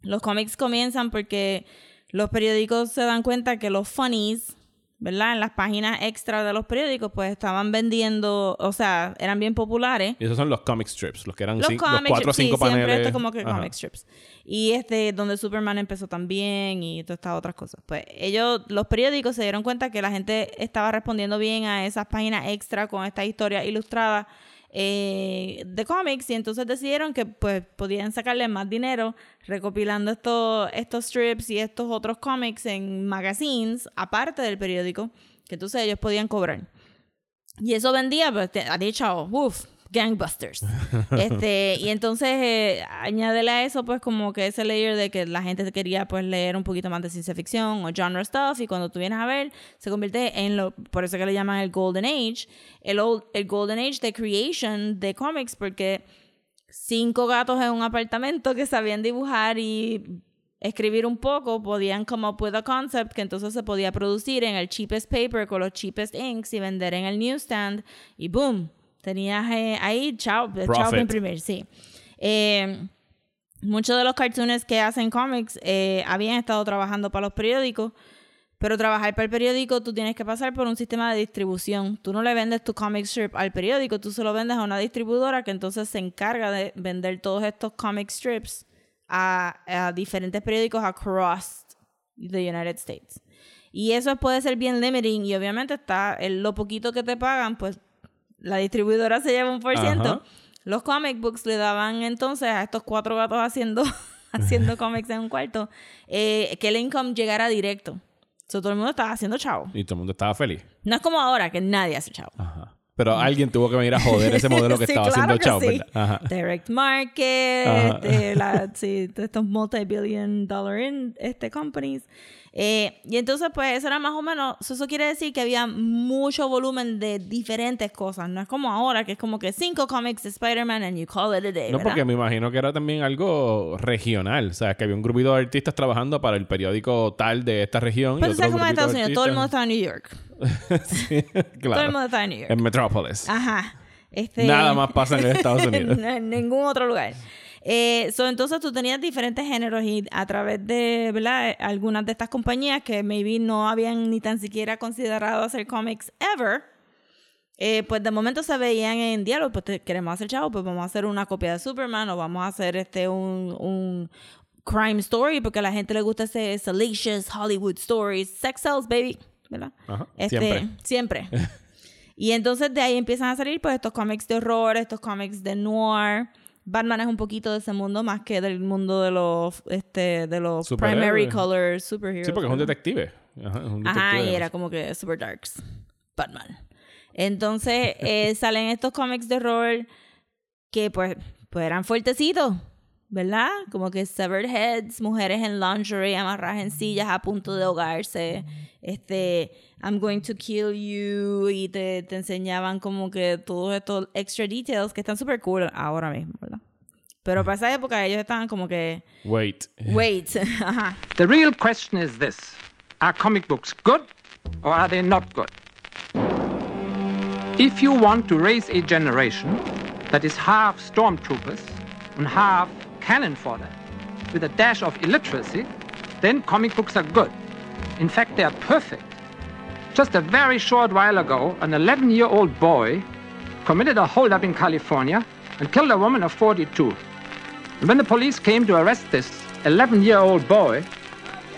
Los cómics comienzan porque los periódicos se dan cuenta que los funnies ¿verdad? En las páginas extra de los periódicos, pues estaban vendiendo, o sea, eran bien populares. Y esos son los comic strips, los que eran Los cin- los cuatro o cinco sí, siempre paneles. esto como que Ajá. comic strips. Y este, donde Superman empezó también y todas estas otras cosas. Pues ellos, los periódicos se dieron cuenta que la gente estaba respondiendo bien a esas páginas extra con estas historias ilustradas eh, de cómics y entonces decidieron que pues podían sacarle más dinero recopilando estos, estos strips y estos otros cómics en magazines aparte del periódico que entonces ellos podían cobrar. Y eso vendía, pues, ha dicho, uff, gangbusters. este, y entonces, eh, añádele a eso, pues, como que ese layer de que la gente quería, pues, leer un poquito más de ciencia ficción o genre stuff, y cuando tú vienes a ver, se convierte en lo, por eso que le llaman el Golden Age, el, old- el Golden Age de creation de cómics, porque cinco gatos en un apartamento que sabían dibujar y escribir un poco, podían come up with a concept que entonces se podía producir en el cheapest paper con los cheapest inks y vender en el newsstand y boom, tenías eh, ahí, chao, chao para Profit. imprimir, sí. Eh, muchos de los cartoons que hacen cómics eh, habían estado trabajando para los periódicos, pero trabajar para el periódico tú tienes que pasar por un sistema de distribución. Tú no le vendes tu comic strip al periódico, tú se lo vendes a una distribuidora que entonces se encarga de vender todos estos comic strips a, a diferentes periódicos across the United States. Y eso puede ser bien limiting y obviamente está el- lo poquito que te pagan, pues la distribuidora se lleva un por ciento. Los comic books le daban entonces a estos cuatro gatos haciendo, haciendo cómics en un cuarto, eh, que el income llegara directo. So, todo el mundo estaba haciendo chavo. Y todo el mundo estaba feliz. No es como ahora, que nadie hace chavo. Ajá. Pero alguien tuvo que venir a joder ese modelo que Sí, estaba claro haciendo que chao, sí. ¿verdad? Ajá. Direct market, este, la- sí, estos multi-billion dollar in, este, companies. Eh, y entonces, pues, eso era más o menos, so, eso quiere decir que había mucho volumen de diferentes cosas. No es como ahora, que es como que cinco comics de Spider-Man and you call it a day. No, ¿verdad? porque me imagino que era también algo regional. O sea, que había un grupito de artistas trabajando para el periódico tal de esta región. Pero y sabes cómo es Estados Unidos, todo el mundo está en New York. Sí, claro. Todo el mundo está en New York. En Metrópolis. Ajá. Este, Nada más pasa en Estados Unidos. en ningún otro lugar. Eh, so, entonces tú tenías diferentes géneros y a través de ¿verdad? algunas de estas compañías que maybe no habían ni tan siquiera considerado hacer cómics ever, eh, pues de momento se veían en diálogo, pues queremos hacer chavo, pues vamos a hacer una copia de Superman o vamos a hacer este un, un crime story porque a la gente le gusta ese salacious Hollywood stories, sex sells, baby, ¿verdad? Ajá, Este, siempre. siempre. y entonces de ahí empiezan a salir pues estos cómics de horror, estos cómics de noir. Batman es un poquito de ese mundo más que del mundo de los este de los primary color superheroes. Sí, porque es un detective. Ajá, es un Ajá, y era como que super darks. Batman. Entonces eh, salen estos cómics de horror que pues, pues eran fuertecitos, ¿verdad? Como que severed heads, mujeres en lingerie, amarradas en sillas a punto de ahogarse, este, I'm going to kill you, y te, te enseñaban como que todos estos extra details que están súper cool ahora mismo, ¿verdad? Pero para esa época ellos estaban como que, Wait. wait, ajá. The real question is this Are comic books good or are they not good? If you want to raise a generation that is half stormtroopers and half cannon fodder with a dash of illiteracy, then comic books are good. In fact, they are perfect. Just a very short while ago, an 11 year old boy committed a holdup in California and killed a woman of 42. And when the police came to arrest this 11 year old boy,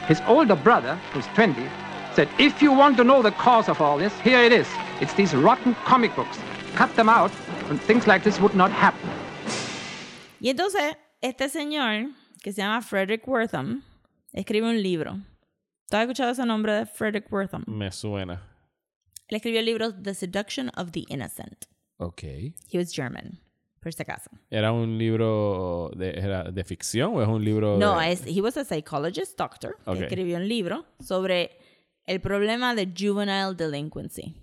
his older brother, who's 20, said, If you want to know the cause of all this, here it is. It's these rotten comic books. Cut them out, and things like this would not happen. Y entonces, este señor, que se llama Frederick Wortham, escribe un libro. ¿Tú has escuchado ese nombre de Frederick Wortham? Me suena. Él escribió el libro The Seduction of the Innocent. Ok. He was German, por si acaso. ¿Era un libro de, era de ficción o es un libro No, de... es, he was a psychologist doctor Ok. que escribió un libro sobre el problema de juvenile delinquency.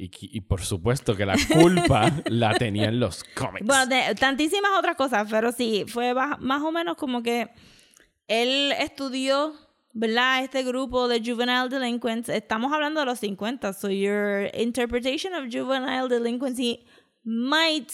Y, y por supuesto que la culpa la tenían los cómics. Bueno, de tantísimas otras cosas, pero sí, fue más o menos como que él estudió, ¿verdad? Este grupo de juvenile delinquents. Estamos hablando de los 50, so your interpretation of juvenile delinquency might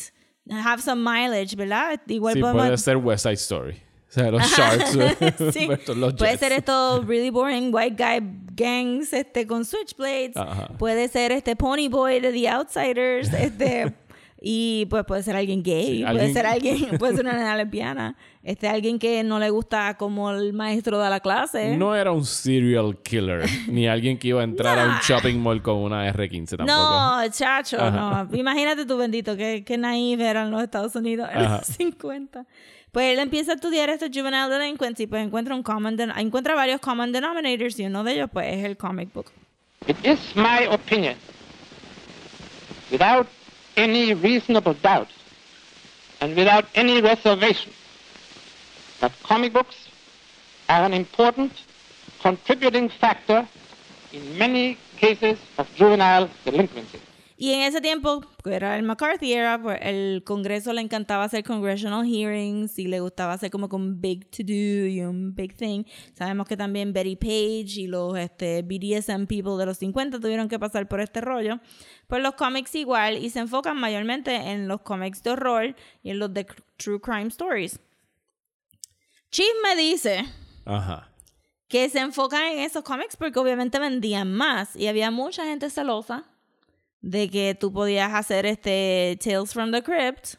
have some mileage, ¿verdad? Igual sí, podemos... puede ser West Side Story. Sea, los Sharks Sí. versus los Puede ser esto really boring white guy gangs este con switchblades. Ajá. Puede ser este pony boy de The Outsiders, este y pues puede ser alguien gay, Sí, puede ser alguien, puede ser una nena lesbiana, este alguien que no le gusta como el maestro de la clase. No era un serial killer, ni alguien que iba a entrar a un shopping mall con una R15 tampoco. No, chacho, Ajá. no. Imagínate tú, bendito, que, que naive eran los Estados Unidos en Ajá. los 50. Pues él empieza a estudiar juvenile delinquency, pues encuentra un common encuentra varios common denominators y uno de ellos pues es el comic book. It is my opinion, without any reasonable doubt and without any reservation, that comic books are an important contributing factor in many cases of juvenile delinquency. Y en ese tiempo, que era el McCarthy era, pues el Congreso le encantaba hacer congressional hearings y le gustaba hacer como con un big to do y un big thing. Sabemos que también Betty Page y los este, BDSM people de los 50 tuvieron que pasar por este rollo. Pues los cómics igual y se enfocan mayormente en los cómics de horror y en los de true crime stories. Chisme dice Ajá. que se enfocan en esos cómics porque obviamente vendían más y había mucha gente celosa de que tú podías hacer este Tales from the Crypt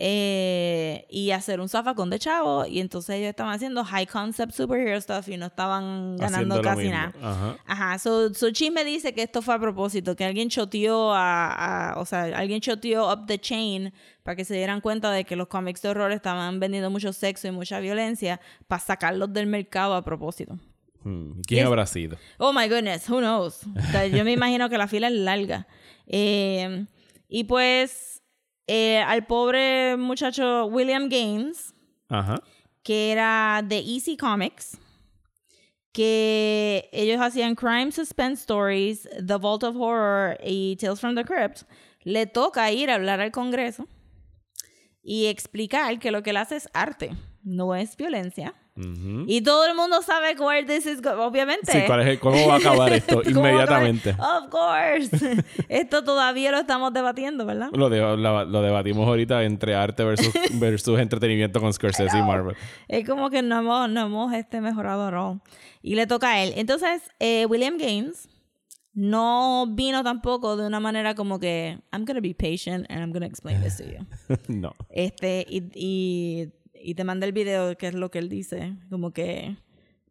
eh, y hacer un zafacón de chavo y entonces ellos estaban haciendo high concept superhero stuff y no estaban ganando Haciendo casi nada. Ajá. Ajá, so, so Chisme dice que esto fue a propósito, que alguien choteó a, a- o sea, alguien choteó up the chain para que se dieran cuenta de que los cómics de horror estaban vendiendo mucho sexo y mucha violencia para sacarlos del mercado a propósito. Hmm, ¿Quién Es- habrá sido? Oh my goodness, who knows? O sea, yo me imagino que la fila es larga. Eh, y pues eh, al pobre muchacho William Gaines, Ajá. que era de Easy Comics, que ellos hacían Crime Suspense Stories, The Vault of Horror y Tales from the Crypt, le toca ir a hablar al Congreso y explicar que lo que él hace es arte, no es violencia. Y todo el mundo sabe where this is go- obviamente. Sí, ¿cuál es el- ¿cómo va a acabar esto? Inmediatamente. Of course. Esto todavía lo estamos debatiendo, ¿verdad? Lo, de- la- lo debatimos ahorita entre arte versus, versus entretenimiento con Scorsese y Marvel. Es como que no hemos, no hemos este, mejorado all. Y le toca a él. Entonces, eh, William Gaines no vino tampoco de una manera como que I'm gonna be patient and I'm gonna explain this to you. no. Este, y, y, y te mandé el video, que es lo que él dice. Como que,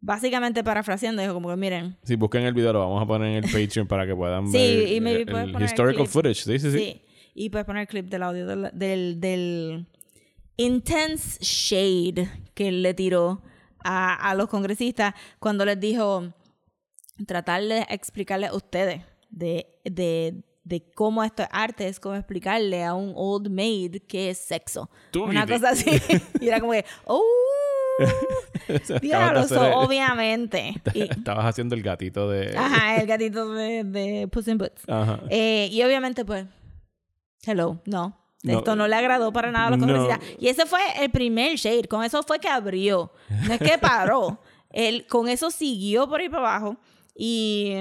básicamente parafraseando, dijo como que miren, Si busquen el video, lo vamos a poner en el Patreon para que puedan Sí, ver y el, el historical clip. footage. Sí, sí, sí. Sí. Y puedes poner el clip del audio del, del, del intense shade que él le tiró a, a los congresistas cuando les dijo tratar de explicarle a ustedes de, de, de cómo esto es arte, es como explicarle a un old maid qué es sexo. Tú Una viste. cosa así. y era como que, ¡oh! Diablo, obviamente. Y- Estabas haciendo el gatito de... Ajá, el gatito de, de Puss in Boots. Ajá. Eh, y obviamente, pues, hello, no. No. Esto no le agradó para nada a los No. congresistas. Y ese fue el primer shade. Con eso fue que abrió. No es que paró. Él con eso siguió por ahí para abajo. Y,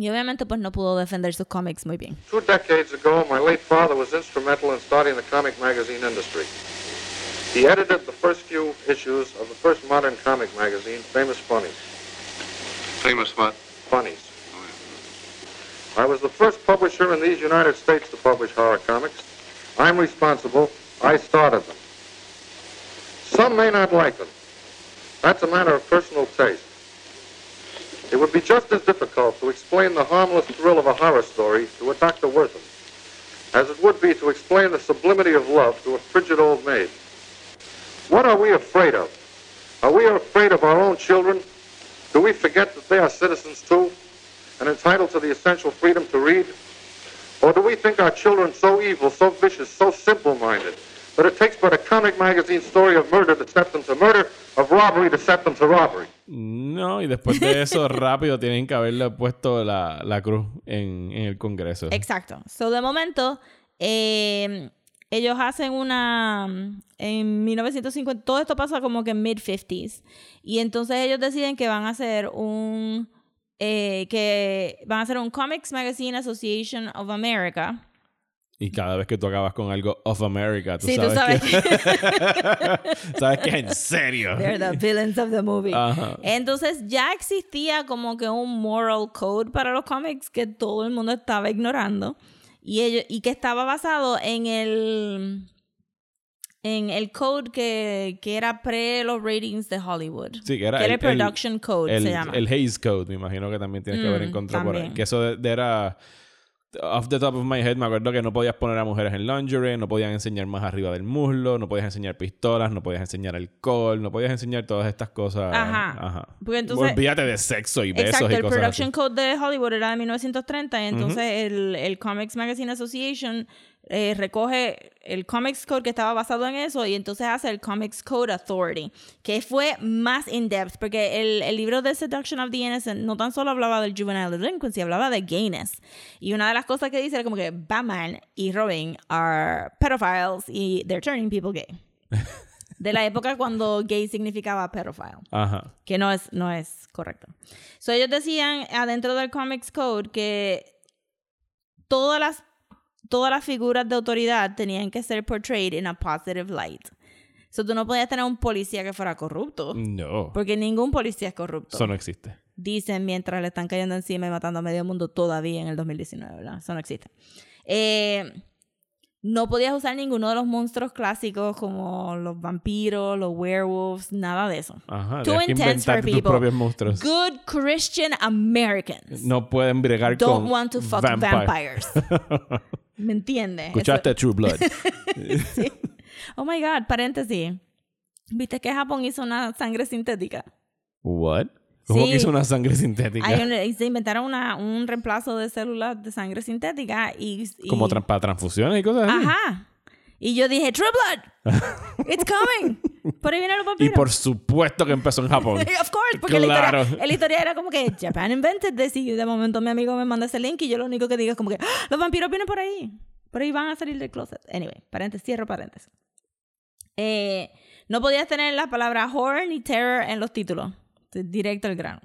y obviamente, pues no pudo defender sus cómics muy bien. Two decades ago, my late father was instrumental in starting the comic magazine industry. He edited the first few issues of the first modern comic magazine, Famous Funnies. Famous what? Funnies. I was the first publisher in these United States to publish horror comics. I'm responsible. I started them. Some may not like them. That's a matter of personal taste. It would be just as difficult to explain the harmless thrill of a horror story to a Dr. Wortham as it would be to explain the sublimity of love to a frigid old maid. What are we afraid of? Are we afraid of our own children? Do we forget that they are citizens too and entitled to the essential freedom to read? Or do we think our children so evil, so vicious, so simple-minded that it takes but a comic magazine story of murder to set them to murder, of robbery to set them to robbery? No, y después de eso, rápido tienen que haberle puesto la, la cruz en, en el Congreso. Exacto. So, de momento, eh, ellos hacen una. En 1950, todo esto pasa como que en mid-50s. Y entonces ellos deciden que van a hacer un. eh, que van a hacer un Comics Magazine Association of America. Y cada vez que tú acabas con algo of America, tú Sí, tú sabes, sabes que... sabes que en serio. They're the villains of the movie. Entonces ya existía como que un moral code para los cómics que todo el mundo estaba ignorando y ellos y que estaba basado en el en el code que, que era pre los ratings de Hollywood. Sí, que era que el, el production code el, se llama. el Hays Code, me imagino que también tienes que haber Mm, encontrado por ahí. Que eso de- de era... Off the top of my head, me acuerdo que no podías poner a mujeres en lingerie, no podían enseñar más arriba del muslo, no podías enseñar pistolas, no podías enseñar alcohol, no podías enseñar todas estas cosas. Ajá. Porque entonces- Olvídate de sexo y besos Exacto, y el cosas production así. code de Hollywood era de 1930 y entonces el, el Comics Magazine Association eh, recoge el Comics Code que estaba basado en eso y entonces hace el Comics Code Authority, que fue más in-depth porque el, el libro de Seduction of the Innocent no tan solo hablaba del juvenile delinquency, hablaba de gayness. Y una de las cosas que dice era como que Batman y Robin are pedophiles y they're turning people gay. De la época cuando gay significaba pedophile Ajá. que no es, no es correcto. So, ellos decían adentro del Comics Code que todas las, todas las figuras de autoridad tenían que ser portrayed in a positive light. So, tú no podías tener un policía que fuera corrupto, No. porque ningún policía es corrupto. Eso no existe. Dicen mientras le están cayendo encima y matando a medio mundo todavía en el 2019, ¿verdad? Eso no existe. Eh, no podías usar ninguno de los monstruos clásicos como los vampiros, los werewolves, nada de eso. Ajá. Too que intense for inventarte tus people. propios monstruos. Good Christian Americans No pueden bregar don't con want to fuck vampire- vampires. ¿Me entiendes? Escuchaste True Blood. Eso- sí. Oh my God, paréntesis. ¿Viste que Japón hizo una sangre sintética? What? ¿Cómo Sí. que hizo una sangre sintética? Hay un- se inventaron una, un reemplazo de células de sangre sintética y... y- Como para transfusiones y cosas así. Ajá. Y yo dije, True Blood, it's coming. Por ahí vienen los Y vampiros. por supuesto que empezó en Japón. of course, porque la, Claro. historia, la historia era como que Japan invented this y de momento mi amigo me manda ese link y yo lo único que digo es como que "Ah, los vampiros vienen por ahí. Por ahí van a salir del closet. Anyway, paréntesis, cierro paréntesis. Eh, no podías tener la palabra horror ni terror en los títulos. Directo al grano.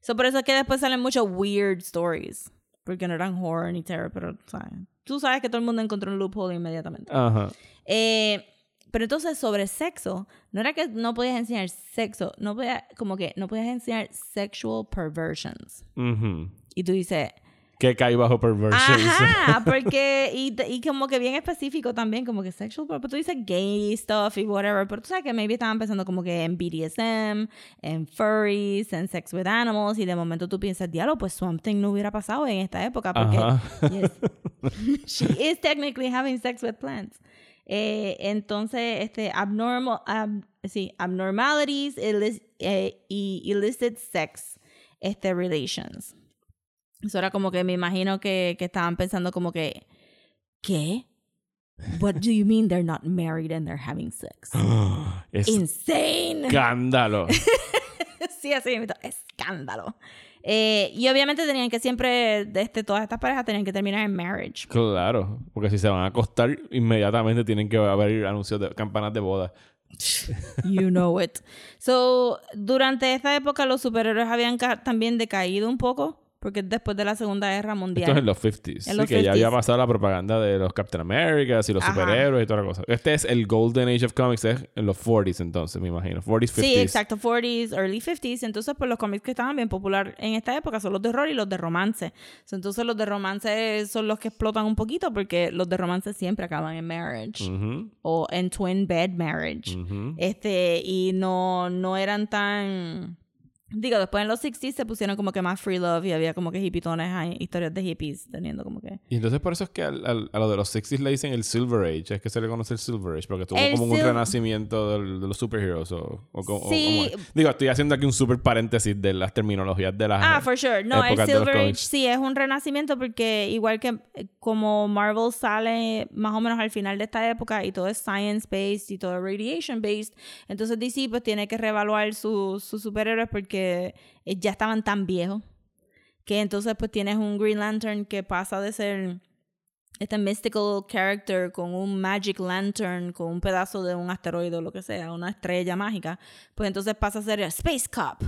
So, por eso es que después salen muchos weird stories. Porque no eran horror ni terror, pero ¿sabes? tú sabes que todo el mundo encontró un loophole inmediatamente. Ajá. Eh, pero entonces sobre sexo, no era que no podías enseñar sexo, no podías, como que no podías enseñar sexual perversions. Ujú. Y tú dices, Que cae bajo perversions. ajá, porque, y, y como que bien específico también, como que sexual, pero tú dices gay stuff y whatever, pero tú sabes que maybe estaban pensando como que en BDSM, en furries, en sex with animals, y de momento tú piensas, diablo, pues Swamp Thing no hubiera pasado en esta época, porque. Yes. She is technically having sex with plants. Eh, entonces, este, abnormal, ab- sí, abnormalities eh, y illicit sex este, relations. Eso era como que me imagino que, que estaban pensando como que, ¿qué? What do you mean they're not married and they're having sex? Es Insane. escándalo. sí, así mismo, escándalo. Eh, y obviamente tenían que siempre, este, todas estas parejas tenían que terminar en marriage. claro. Porque si se van a acostar, inmediatamente tienen que haber anuncios de campanas de boda. You know it. So, durante esta época los superhéroes habían también decaído un poco, porque es después de la Segunda Guerra Mundial. Esto es en los 50s. En sí, los que ya había 50s. pasado la propaganda de los Captain Americas y los Ajá. superhéroes y toda la cosa. Este es el Golden Age of Comics, es en los 40s entonces, me imagino. 40s, 50s. Sí, exacto, 40s, early 50s. Entonces, pues los cómics que estaban bien popular en esta época son los de horror y los de romance. So, Entonces, los de romance son los que explotan un poquito porque los de romance siempre acaban en marriage Ujú, o en twin bed marriage. ujú. Este, y no, no eran tan. Digo, después en los 60s se pusieron como que más free love y había como que hippitones, hay historias de hippies teniendo como que. Y entonces por eso es que al- al- a lo de los 60s le dicen el Silver Age. Es que se le conoce el Silver Age. Porque tuvo El como un renacimiento del- de los superheroes. O, o, Sí. digo, estoy haciendo aquí un super paréntesis de las terminologías de las Ah, for sure. No, el Silver Age sí es un renacimiento porque igual que eh, como Marvel sale más o menos al final de esta época y todo es science-based y todo es radiation-based, entonces DC pues tiene que reevaluar sus sus superhéroes porque eh, ya estaban tan viejos que entonces pues tienes un Green Lantern que pasa de ser este mystical character con un magic lantern, con un pedazo de un asteroide o lo que sea, una estrella mágica, pues entonces pasa a ser a Space Cop.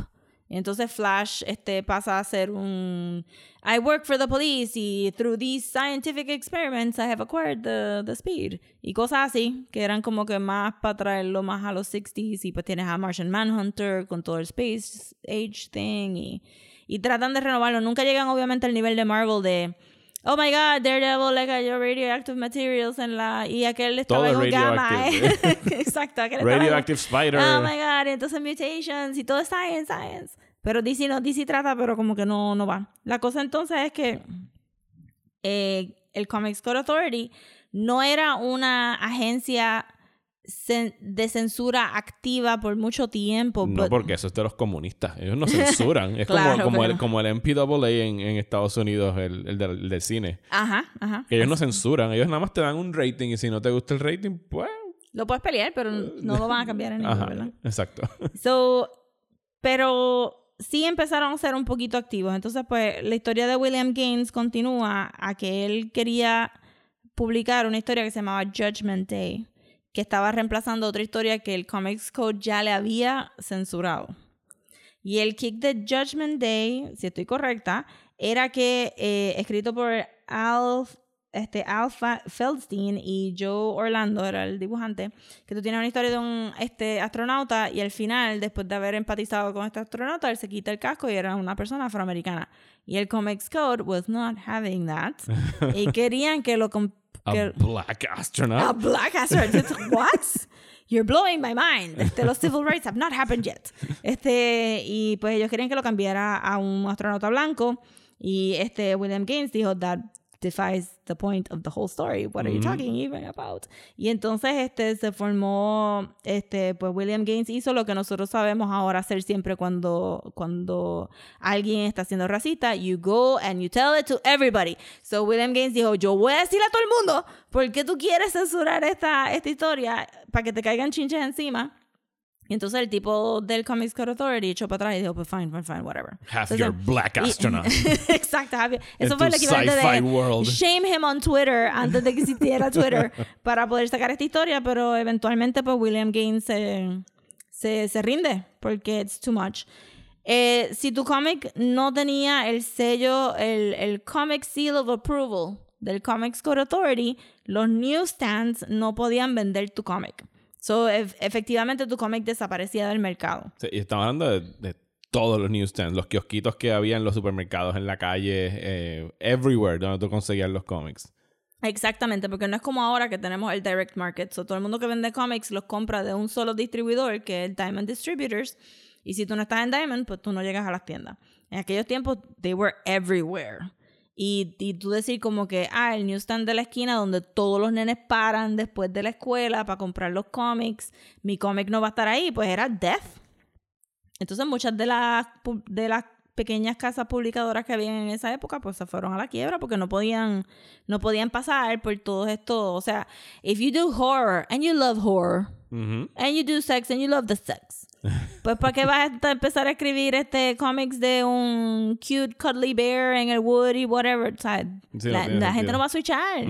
Entonces Flash este, pasa a ser un I work for the police y through these scientific experiments I have acquired the, the speed. Y cosas así, que eran como que más para traerlo más a los 60s. Y pues tienes a Martian Manhunter con todo el Space Age thing. Y, y tratan de renovarlo. Nunca llegan obviamente al nivel de Marvel de Oh my god, Daredevil, like your radioactive materials en la y aquel estaba Todo en gamma. radioactive, Exacto, aquel estaba Radioactive Spider. Oh my god, entonces mutations y todo es science, science. Pero DC no, DC trata, pero como que no, no va. La cosa entonces es que eh, el Comics Code Authority no era una agencia de censura activa por mucho tiempo. No, but- porque eso es de los comunistas. Ellos no censuran. Es Claro, como, como, el, como el MPAA en, en Estados Unidos, el, el del, el del cine. Ajá, ajá. Ellos no censuran. Ellos nada más te dan un rating y si no te gusta el rating, pues... Lo puedes pelear, pero no lo van a cambiar en ningún, Ajá, ¿verdad? exacto. So, pero sí empezaron a ser un poquito activos. Entonces, pues, la historia de William Gaines continúa a que él quería publicar una historia que se llamaba Judgment Day, que estaba reemplazando otra historia que el Comics Code ya le había censurado. Y el kick de Judgment Day, si estoy correcta, era que, eh, escrito por Al, este, Al Feldstein y Joe Orlando, era el dibujante, que tú tienes una historia de un este, astronauta y al final, después de haber empatizado con este astronauta, él se quita el casco y era una persona afroamericana. Y el Comics Code was not having that. y querían que lo... A que- black astronaut. a black astronaut. What? You're blowing my mind. Este, los civil rights have not happened yet. Este, y pues ellos querían que lo cambiara a un astronauta blanco. Y este William Gaines dijo, that defies the point of the whole story. What are you talking even about? Y entonces este se formó, este, pues William Gaines hizo lo que nosotros sabemos ahora hacer siempre cuando, cuando alguien está siendo racista. You go and you tell it to everybody. So William Gaines dijo, yo voy a decirle a todo el mundo, ¿por qué tú quieres censurar esta, esta historia para que te caigan chinches encima? Y entonces el tipo del Comics Code Authority echó para atrás y dijo, pues fine, fine, fine, whatever. Have Entonces- your black y- astronaut. Exacto, Javi. Eso fue el equivalente de world. shame him on Twitter antes de que existiera Twitter para poder sacar esta historia, pero eventualmente pues William Gaines se, se, se rinde porque it's too much. Eh, si tu cómic no tenía el sello, el, el Comic Seal of Approval del Comics Code Authority, los newsstands no podían vender tu cómic. So, ef- efectivamente tu cómic desaparecía del mercado. Sí, y estamos hablando de, de todos los newsstands, los kiosquitos que había en los supermercados, en la calle, eh, everywhere donde tú conseguías los cómics. Exactamente, porque no es como ahora que tenemos el direct market. So, todo el mundo que vende cómics los compra de un solo distribuidor, que es Diamond Distributors. Y si tú no estás en Diamond, pues tú no llegas a las tiendas. En aquellos tiempos, they were everywhere. Y, y tú decir como que, ah, el newsstand de la esquina donde todos los nenes paran después de la escuela para comprar los cómics, mi cómic no va a estar ahí, pues era death. Entonces muchas de las, de las pequeñas casas publicadoras que habían en esa época, pues se fueron a la quiebra porque no podían, no podían pasar por todo esto. O sea, if you do horror and you love horror, and you do sex and you love the sex, pues ¿para qué vas a empezar a escribir este cómics de un cute cuddly bear en el wood y whatever? O sea, Sí, no la, gente no va a switchar.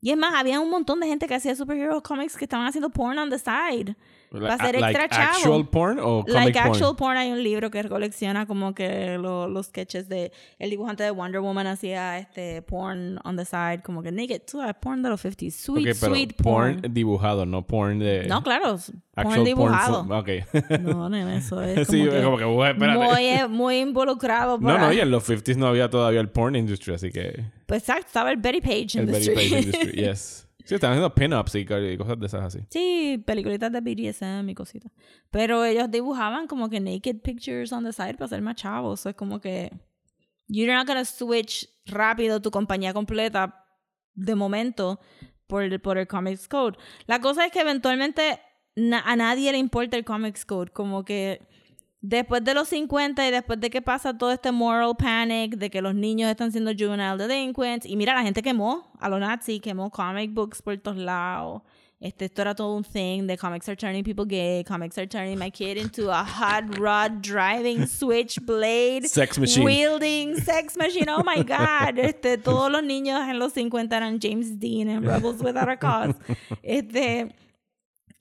Y es más, había un montón de gente que hacía superhero comics que estaban haciendo porn on the side. Para hacer like extra chavo. actual porn o comic Like actual porn, hay un libro que colecciona como que lo- los sketches de el dibujante de Wonder Woman hacía este porn on the side, como que naked, tú sabes, porn de los 50s, sweet, Ok, pero sweet porn porn. dibujado, no porn de... No, claro, porn actual dibujado. Porn, fu- ok. No, nene, eso es sí, como que, como que, "Uy, muy, eh, muy involucrado No, para... no, y en los 50s no había todavía el porn industry, así que... Pues exacto, estaba el Betty Page El Betty industry. Page industry, yes. Sí, estaban haciendo pin-ups y co- y cosas de esas así. Sí, peliculitas de BDSM y cositas. Pero ellos dibujaban como que naked pictures on the side para ser más chavos. Eso es como que. You're not gonna switch rápido tu compañía completa de momento por el, por el Comics Code. La cosa es que eventualmente a nadie le importa el Comics Code. Como que después de los 50 y después de que pasa todo este moral panic de que los niños están siendo juvenile delinquents y mira la gente quemó a los nazis quemó comic books por todos lados. Este esto era todo un thing de comics are turning people gay comics are turning my kid into a hot rod driving switchblade Sex machine. wielding sex machine. Oh my god. Este todos los niños en los 50 eran James Dean en Rebels Without a Cause. Este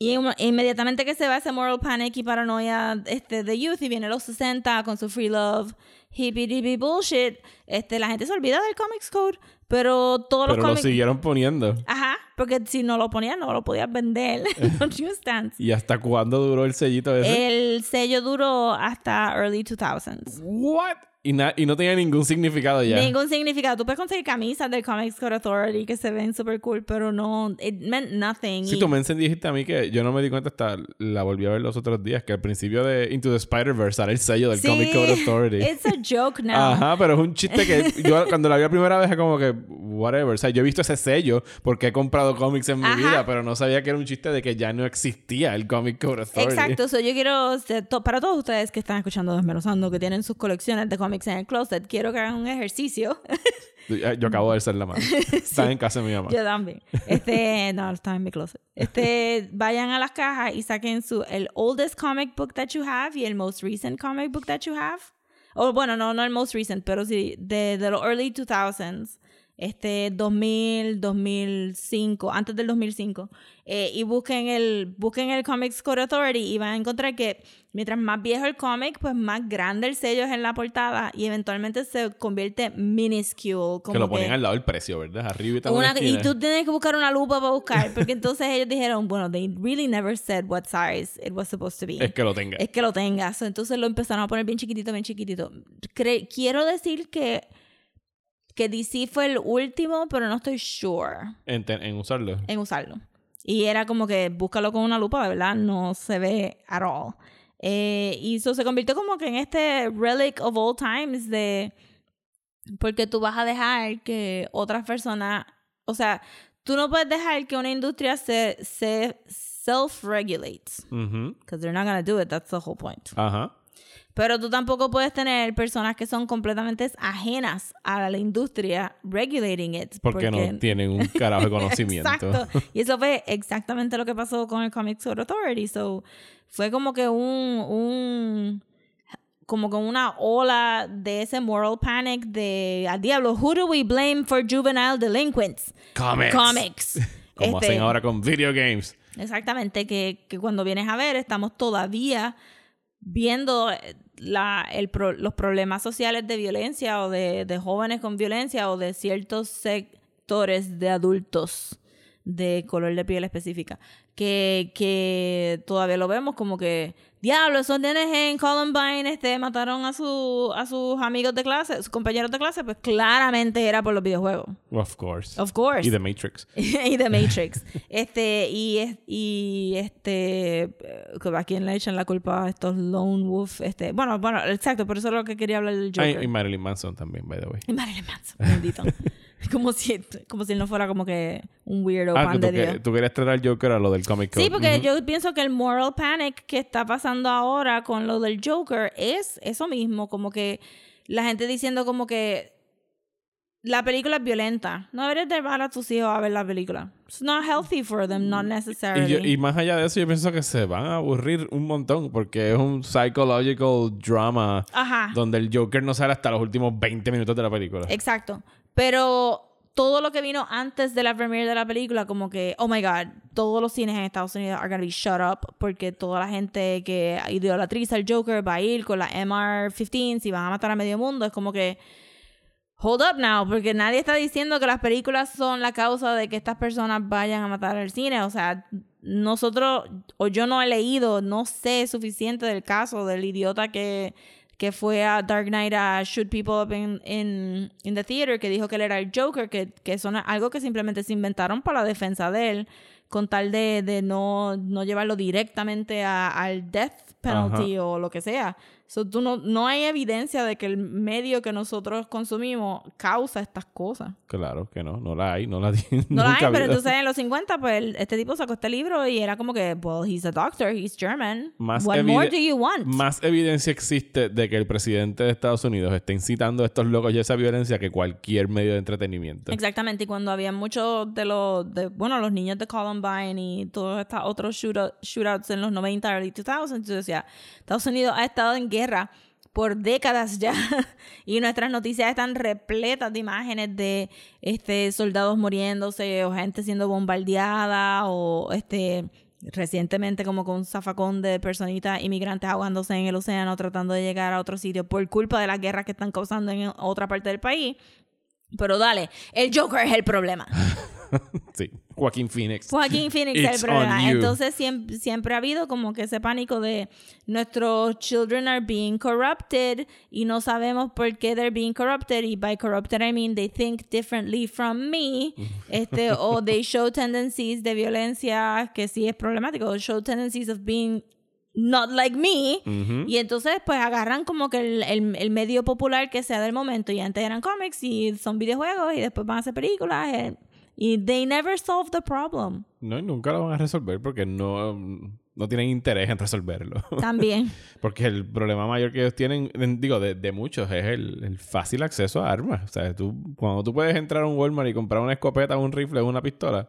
Y inmediatamente que se va ese moral panic y paranoia este, de youth y viene los 60 con su free love, hippie dippie bullshit, este, la gente se olvida del Comics Code, pero todos Pero los lo cómics... siguieron poniendo. Ajá, porque si no lo ponías no lo podías vender. ¿Y hasta cuándo duró el sellito ese? El sello duró hasta early 2000s. What? Y, y no tenía ningún significado ya. Ningún significado. Tú puedes conseguir camisas del Comics Code Authority que se ven super cool, pero no, it meant nothing. Si Y- tú me dijiste a mí que yo no me di cuenta hasta la volví a ver los otros días, que al principio de Into the Spider-Verse sale el sello del Sí, Comic Code Authority. It's a joke now. Ajá, pero es un chiste que yo cuando la vi la primera vez es como que, whatever. O sea, yo he visto ese sello porque he comprado cómics en mi Ajá. vida, pero no sabía que era un chiste de que ya no existía el Comic Code Authority. Exacto, so yo quiero, to- para todos ustedes que están escuchando Desmenuzando, que tienen sus colecciones de cómics en el closet, quiero que hagan un ejercicio. Yo yo acabo de alzar la mano. Estaba en casa de mi mamá. Yo también. Este, no, está en mi closet. Este, vayan a las cajas y saquen su, el oldest comic book that you have y el most recent comic book that you have. O bueno, no, no el most recent, pero sí, de, de los early 2000s. Este, 2000, 2005, antes del 2005. Eh, y busquen el, busquen el Comics Code Authority y van a encontrar que mientras más viejo el cómic, pues más grande el sello es en la portada y eventualmente se convierte minuscule. Como que lo ponían que- al lado del precio, ¿verdad? Arriba y una- y tú tienes que buscar una lupa para buscar, porque entonces ellos dijeron, bueno, they really never said what size it was supposed to be. Es que lo tenga. Es que lo tengas. So, Entonces lo empezaron a poner bien chiquitito, bien chiquitito. Cre- quiero decir que, que DC fue el último, pero no estoy sure En, en usarlo. en usarlo. Y era como que búscalo con una lupa, verdad, no se ve at all. Eh, y eso se convirtió como que en este relic of all times de... Porque tú vas a dejar que otras personas... O sea, tú no puedes dejar que una industria se, se self-regulate. Ujú. Because they're not gonna do it, that's the whole point. Ajá. Pero tú tampoco puedes tener personas que son completamente ajenas a la industria regulating it. Porque, no tienen un carajo de conocimiento. Exacto. Y eso fue exactamente lo que pasó con el Comics Code Authority. So, fue como que un, un como que una ola de ese moral panic de al diablo, who do we blame for juvenile delinquents? Comics. Comics. Como Este, hacen ahora con video games. Exactamente, que, que cuando vienes a ver, estamos todavía viendo eh, la, el pro- los problemas sociales de violencia o de, de jóvenes con violencia o de ciertos sectores de adultos de color de piel específica, que, que todavía lo vemos como que, diablo, esos nenes en Columbine este, mataron a, su, a sus amigos de clase, sus compañeros de clase, pues claramente era por los videojuegos. Of course. Of course. Y The Matrix. y The Matrix. Este, y, y este, eh, ¿a quién le echan la culpa a estos Lone Wolf? Este, bueno, bueno, exacto, por eso es lo que quería hablar del Ay, Joker. y Marilyn Manson también, by the way. Y Marilyn Manson, bendito. como, si, como si él no fuera como que un weirdo Ah, pan que de tú, Dios. que- tú querías tratar al Joker a lo del Comic Code. Sí, porque yo pienso que el moral panic que está pasando ahora con lo del Joker es eso mismo, como que la gente diciendo como que la película es violenta. No deberías llevar a tus hijos a ver la película. It's not healthy for them, not Y, necessarily. yo- y más allá de eso, yo pienso que se van a aburrir un montón porque es un psychological drama Ajá. donde el Joker no sale hasta los últimos 20 minutos de la película. Exacto. Pero todo lo que vino antes de la premiere de la película, como que, oh my god, todos los cines en Estados Unidos are gonna be shut up porque toda la gente que idolatriza al Joker va a ir con la MR-15 y van a matar a medio mundo. Es como que, hold up now, porque nadie está diciendo que las películas son la causa de que estas personas vayan a matar al cine. O sea, nosotros, o yo no he leído, no sé suficiente del caso del idiota que que fue a Dark Knight a shoot people up in, in, in the theater, que dijo que él era el Joker, que, que son algo que simplemente se inventaron para la defensa de él, con tal de, de no, no llevarlo directamente a- al death penalty o lo que sea. So, tú no, no hay evidencia de que el medio que nosotros consumimos causa estas cosas. Claro que no, no la hay, no la tiene. No la hay, pero entonces en los 50, pues este tipo sacó este libro y era como que, well, he's a doctor, he's German. Más What more do you want? Más evidencia existe de que el presidente de Estados Unidos está incitando a estos locos y esa violencia que cualquier medio de entretenimiento. Exactamente, y cuando había muchos de los, de, bueno, los niños de Columbine y todos estos otros shootout- shootouts en los 90, early 2000, yo decía, Estados Unidos ha estado en guerra por décadas ya y nuestras noticias están repletas de imágenes de este soldados muriéndose o gente siendo bombardeada o este recientemente como con un zafacón de personitas inmigrantes ahogándose en el océano tratando de llegar a otro sitio por culpa de las guerras que están causando en otra parte del país. Pero dale, el Joker es el problema. sí, Joaquín Phoenix. Joaquín Phoenix es el problema. Entonces siempre, siempre ha habido como que ese pánico de nuestros children are being corrupted y no sabemos por qué they're being corrupted. Y by corrupted I mean they think differently from me. este, o they show tendencies de violencia que sí es problemático. Show tendencies of being not like me. Ujú. Y entonces, pues agarran como que el, el- el medio popular que sea del momento. Y antes eran cómics y son videojuegos y después van a hacer películas. eh, y they never solve the problem. No, y nunca lo van a resolver porque no, no tienen interés en resolverlo. También. Porque el problema mayor que ellos tienen, en- digo, de, de muchos, es el, el fácil acceso a armas. O sea, tú, cuando tú puedes entrar a un Walmart y comprar una escopeta, un rifle o una pistola,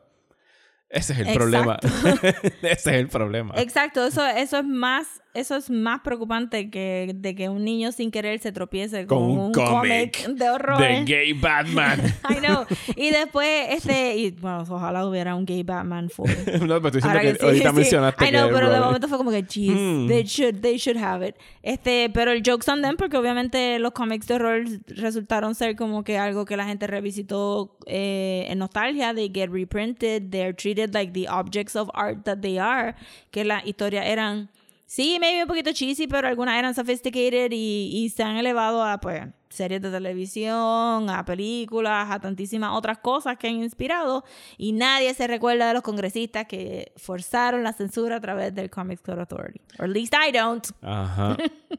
ese es el problema. ese es el problema. Exacto, eso, eso es más, eso es más preocupante que de que un niño sin querer se tropiece con, Con un un cómic de horror. De gay Batman. I know. Y después, este, y bueno, ojalá hubiera un gay Batman for. no, pero estoy diciendo que, que sí, ahorita sí. mencionaste I know, que pero de momento fue como que, jeez, Hmm. they should, they should have it. Este, pero el joke's on them porque obviamente los cómics de horror resultaron ser como que algo que la gente revisitó eh, en nostalgia. They get reprinted, they're treated like the objects of art that they are. Que las historias eran, sí, maybe un poquito cheesy, pero algunas eran sophisticated y, y se han elevado a, pues, series de televisión, a películas, a tantísimas otras cosas que han inspirado y nadie se recuerda de los congresistas que forzaron la censura a través del Comics Code Authority. Or at least I don't. Ajá.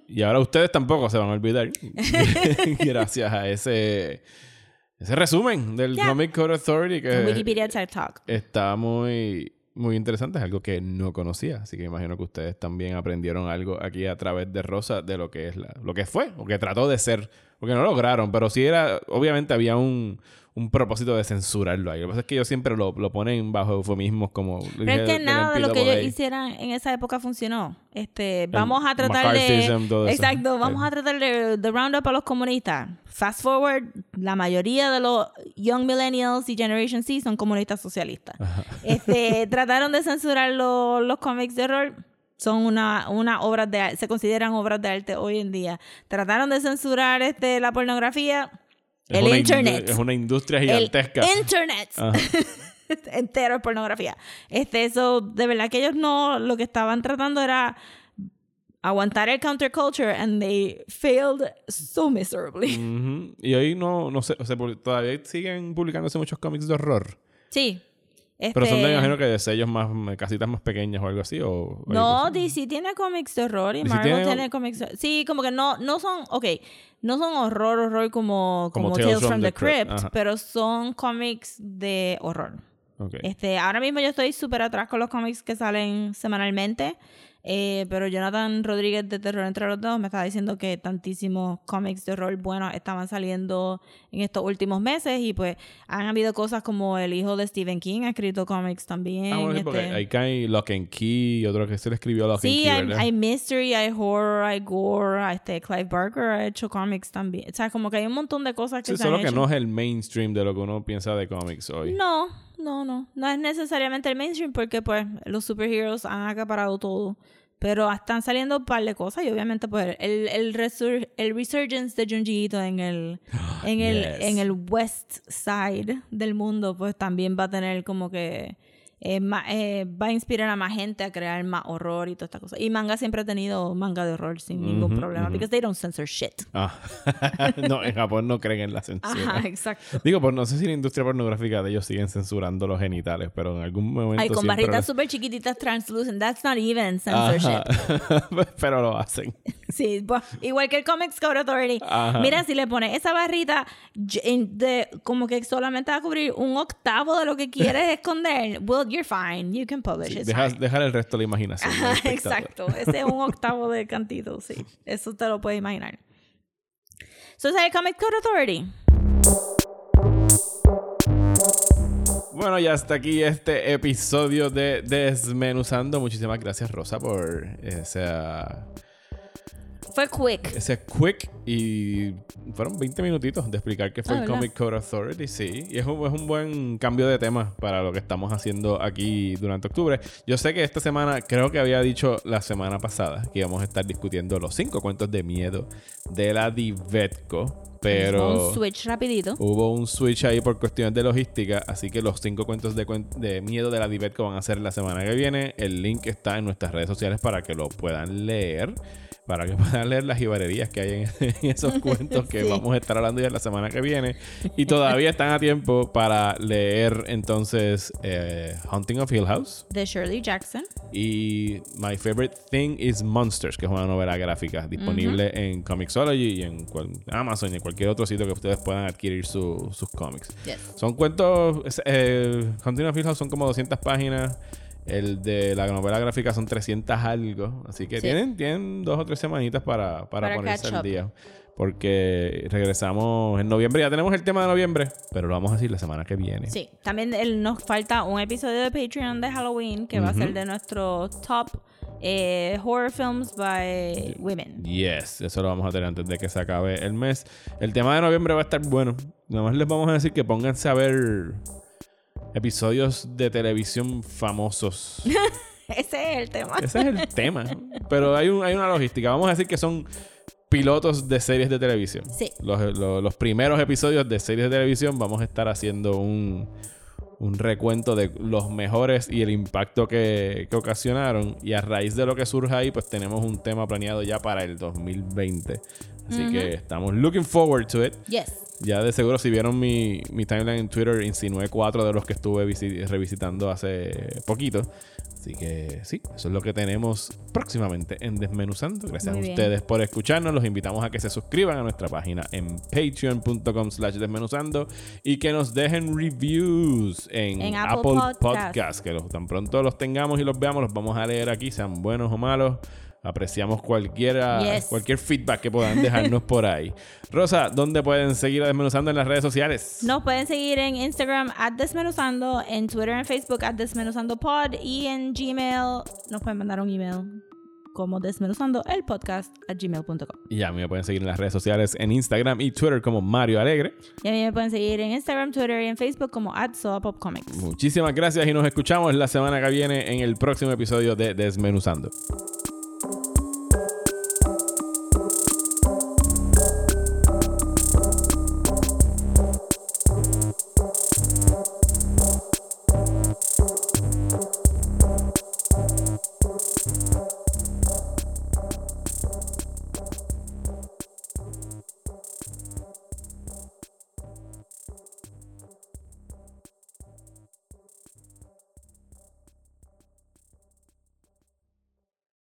Y ahora ustedes tampoco se van a olvidar. Gracias a ese, ese resumen del Ya. Comic Code Authority que Wikipedia Tech Talk. está muy, muy interesante. Es algo que no conocía. Así que imagino que ustedes también aprendieron algo aquí a través de Rosa de lo que es la, lo que fue, o que trató de ser. Porque no lograron, pero sí era, obviamente había un, un propósito de censurarlo ahí. Lo que pasa es que ellos siempre lo, lo ponen bajo eufemismos como... Pero es que nada de lo que ellos hicieran en esa época funcionó. Este, vamos a tratar todo de... eso. Exacto, vamos Sí. a tratar de, de round up a los comunistas. Fast forward, la mayoría de los Young Millennials y Generation Z son comunistas socialistas. Este, trataron de censurar lo- los cómics de horror. Son una, una obras de se consideran obras de arte hoy en día. Trataron de censurar este, la pornografía. Es el internet. Es una industria gigantesca. El internet. Ajá. entero es pornografía. Este, eso, de verdad que ellos no, lo que estaban tratando era aguantar el counterculture and they failed so miserably. Ujú. Y hoy no, no sé, o sea, todavía siguen publicándose muchos cómics de horror. Sí. Pero son de, Este, me imagino que de sellos más, casitas más pequeñas o algo así. O, o No. DC tiene cómics de horror y DC Marvel tiene- tiene, cómics de- Sí, como que no, no son, ok, no son horror, horror como, Como como, Tales Tales, from from, the the Crypt, pero son cómics de horror. Este, ahora mismo yo estoy súper atrás con los cómics que salen semanalmente. Eh, pero Jonathan Rodríguez de Terror entre los Dedos me estaba diciendo que tantísimos cómics de horror buenos estaban saliendo en estos últimos meses. Y pues han habido cosas como el hijo de Stephen King ha escrito cómics también. Ah, bueno, sí, porque este- cae Lock and Key y otro que se le escribió Lock Sí, and hay, Key, ¿verdad? hay mystery, hay horror, hay gore. Este, Clive Barker ha hecho cómics también. O sea, como que hay un montón de cosas que Sí, se solo han que hecho. no es el mainstream de lo que uno piensa de cómics hoy. No, no, no. No es necesariamente el mainstream porque pues los superheroes han acaparado todo. Pero están saliendo un par de cosas y obviamente pues el, el, resur- el resurgence de Junji Ito en el, en, el, Yes. en el west side del mundo pues también va a tener como que eh, ma- eh, va a inspirar a más gente a crear más horror y toda esta cosa. Y manga siempre ha tenido manga de horror sin ningún problema because they don't censor shit. Ah. no, en Japón no creen en la censura. Ajá, exacto. Digo, pues no sé si la industria pornográfica de ellos siguen censurando los genitales, pero en algún momento Ay, con barritas súper chiquititas translucent. That's not even censorship. Pero lo hacen. Sí, bu- igual que el Comics Code Authority. Ajá. Mira, si le pones esa barrita de, como que solamente va a cubrir un octavo de lo que quieres esconder, well, you're fine. You can publish. Deja, dejar el resto de la imaginación. exacto. Ese es un octavo de cantito, sí. Eso te lo puedes imaginar. So, es el Comics Code Authority. Bueno, ya hasta aquí este episodio de Desmenuzando. Muchísimas gracias, Rosa, por esa Fue quick. Ese es quick y fueron 20 minutitos de explicar qué fue Ah, el ¿verdad? Comic Code Authority, sí. Y es un, es un buen cambio de tema para lo que estamos haciendo aquí durante octubre. Yo sé que esta semana, creo que había dicho la semana pasada que íbamos a estar discutiendo los cinco cuentos de miedo de la Divetco, pero... Un switch rapidito. Hubo un switch ahí por cuestiones de logística, así que los cinco cuentos de, cuen- de miedo de la Divetco van a ser la semana que viene. El link está en nuestras redes sociales para que lo puedan leer, para que puedan leer las ibarerías que hay en, en esos cuentos que Sí. vamos a estar hablando ya la semana que viene. Y todavía están a tiempo para leer entonces eh, Hunting of Hill House De Shirley Jackson. y My Favorite Thing is Monsters, que es una novela gráfica disponible en Comixology y en cual- Amazon y en cualquier otro sitio que ustedes puedan adquirir su- sus cómics. Yes. Son cuentos. Eh, Hunting of Hill House son como 200 páginas. El de la novela gráfica son 300 algo. Así que Sí. tienen, tienen dos o tres semanitas para, para, Para ponerse al día. Porque regresamos en noviembre. Ya tenemos el tema de noviembre, pero lo vamos a decir la semana que viene. Sí, también el- nos falta un episodio de Patreon de Halloween que va a ser de nuestro top eh, horror films by women. Yes, eso lo vamos a tener antes de que se acabe el mes. El tema de noviembre va a estar bueno. Nada más les vamos a decir que pónganse a ver episodios de televisión famosos. Ese es el tema. Ese es el tema. Pero hay, un- hay una logística. Vamos a decir que son pilotos de series de televisión. Sí. Los, los- los primeros episodios de series de televisión vamos a estar haciendo un, un recuento de los mejores y el impacto que, que ocasionaron. Y a raíz de lo que surja ahí, pues tenemos un tema planeado ya para el 2020. Así que estamos looking forward to it. Yes. Ya de seguro, si vieron mi, mi timeline en Twitter, insinué cuatro de los que estuve visi- revisitando hace poquito. Así que sí, eso es lo que tenemos próximamente en Desmenuzando. Gracias Muy a bien. ustedes por escucharnos. Los invitamos a que se suscriban a nuestra página en patreon.com slash desmenuzando y que nos dejen reviews en, En Apple, Apple Podcast. Podcast. Que los, tan pronto los tengamos y los veamos, los vamos a leer aquí, sean buenos o malos. Apreciamos cualquiera, Yes. cualquier feedback que puedan dejarnos por ahí. Rosa, ¿dónde pueden seguir a Desmenuzando en las redes sociales? Nos pueden seguir en Instagram at Desmenuzando, en Twitter y Facebook at Desmenuzando Pod y en Gmail nos pueden mandar un email como desmenuzando el podcast at gmail.com. Y ya me pueden seguir en las redes sociales en Instagram y Twitter como Mario Alegre. Y a mí me pueden seguir en Instagram, Twitter y en Facebook como at Comics. Muchísimas gracias y nos escuchamos la semana que viene en el próximo episodio de Desmenuzando.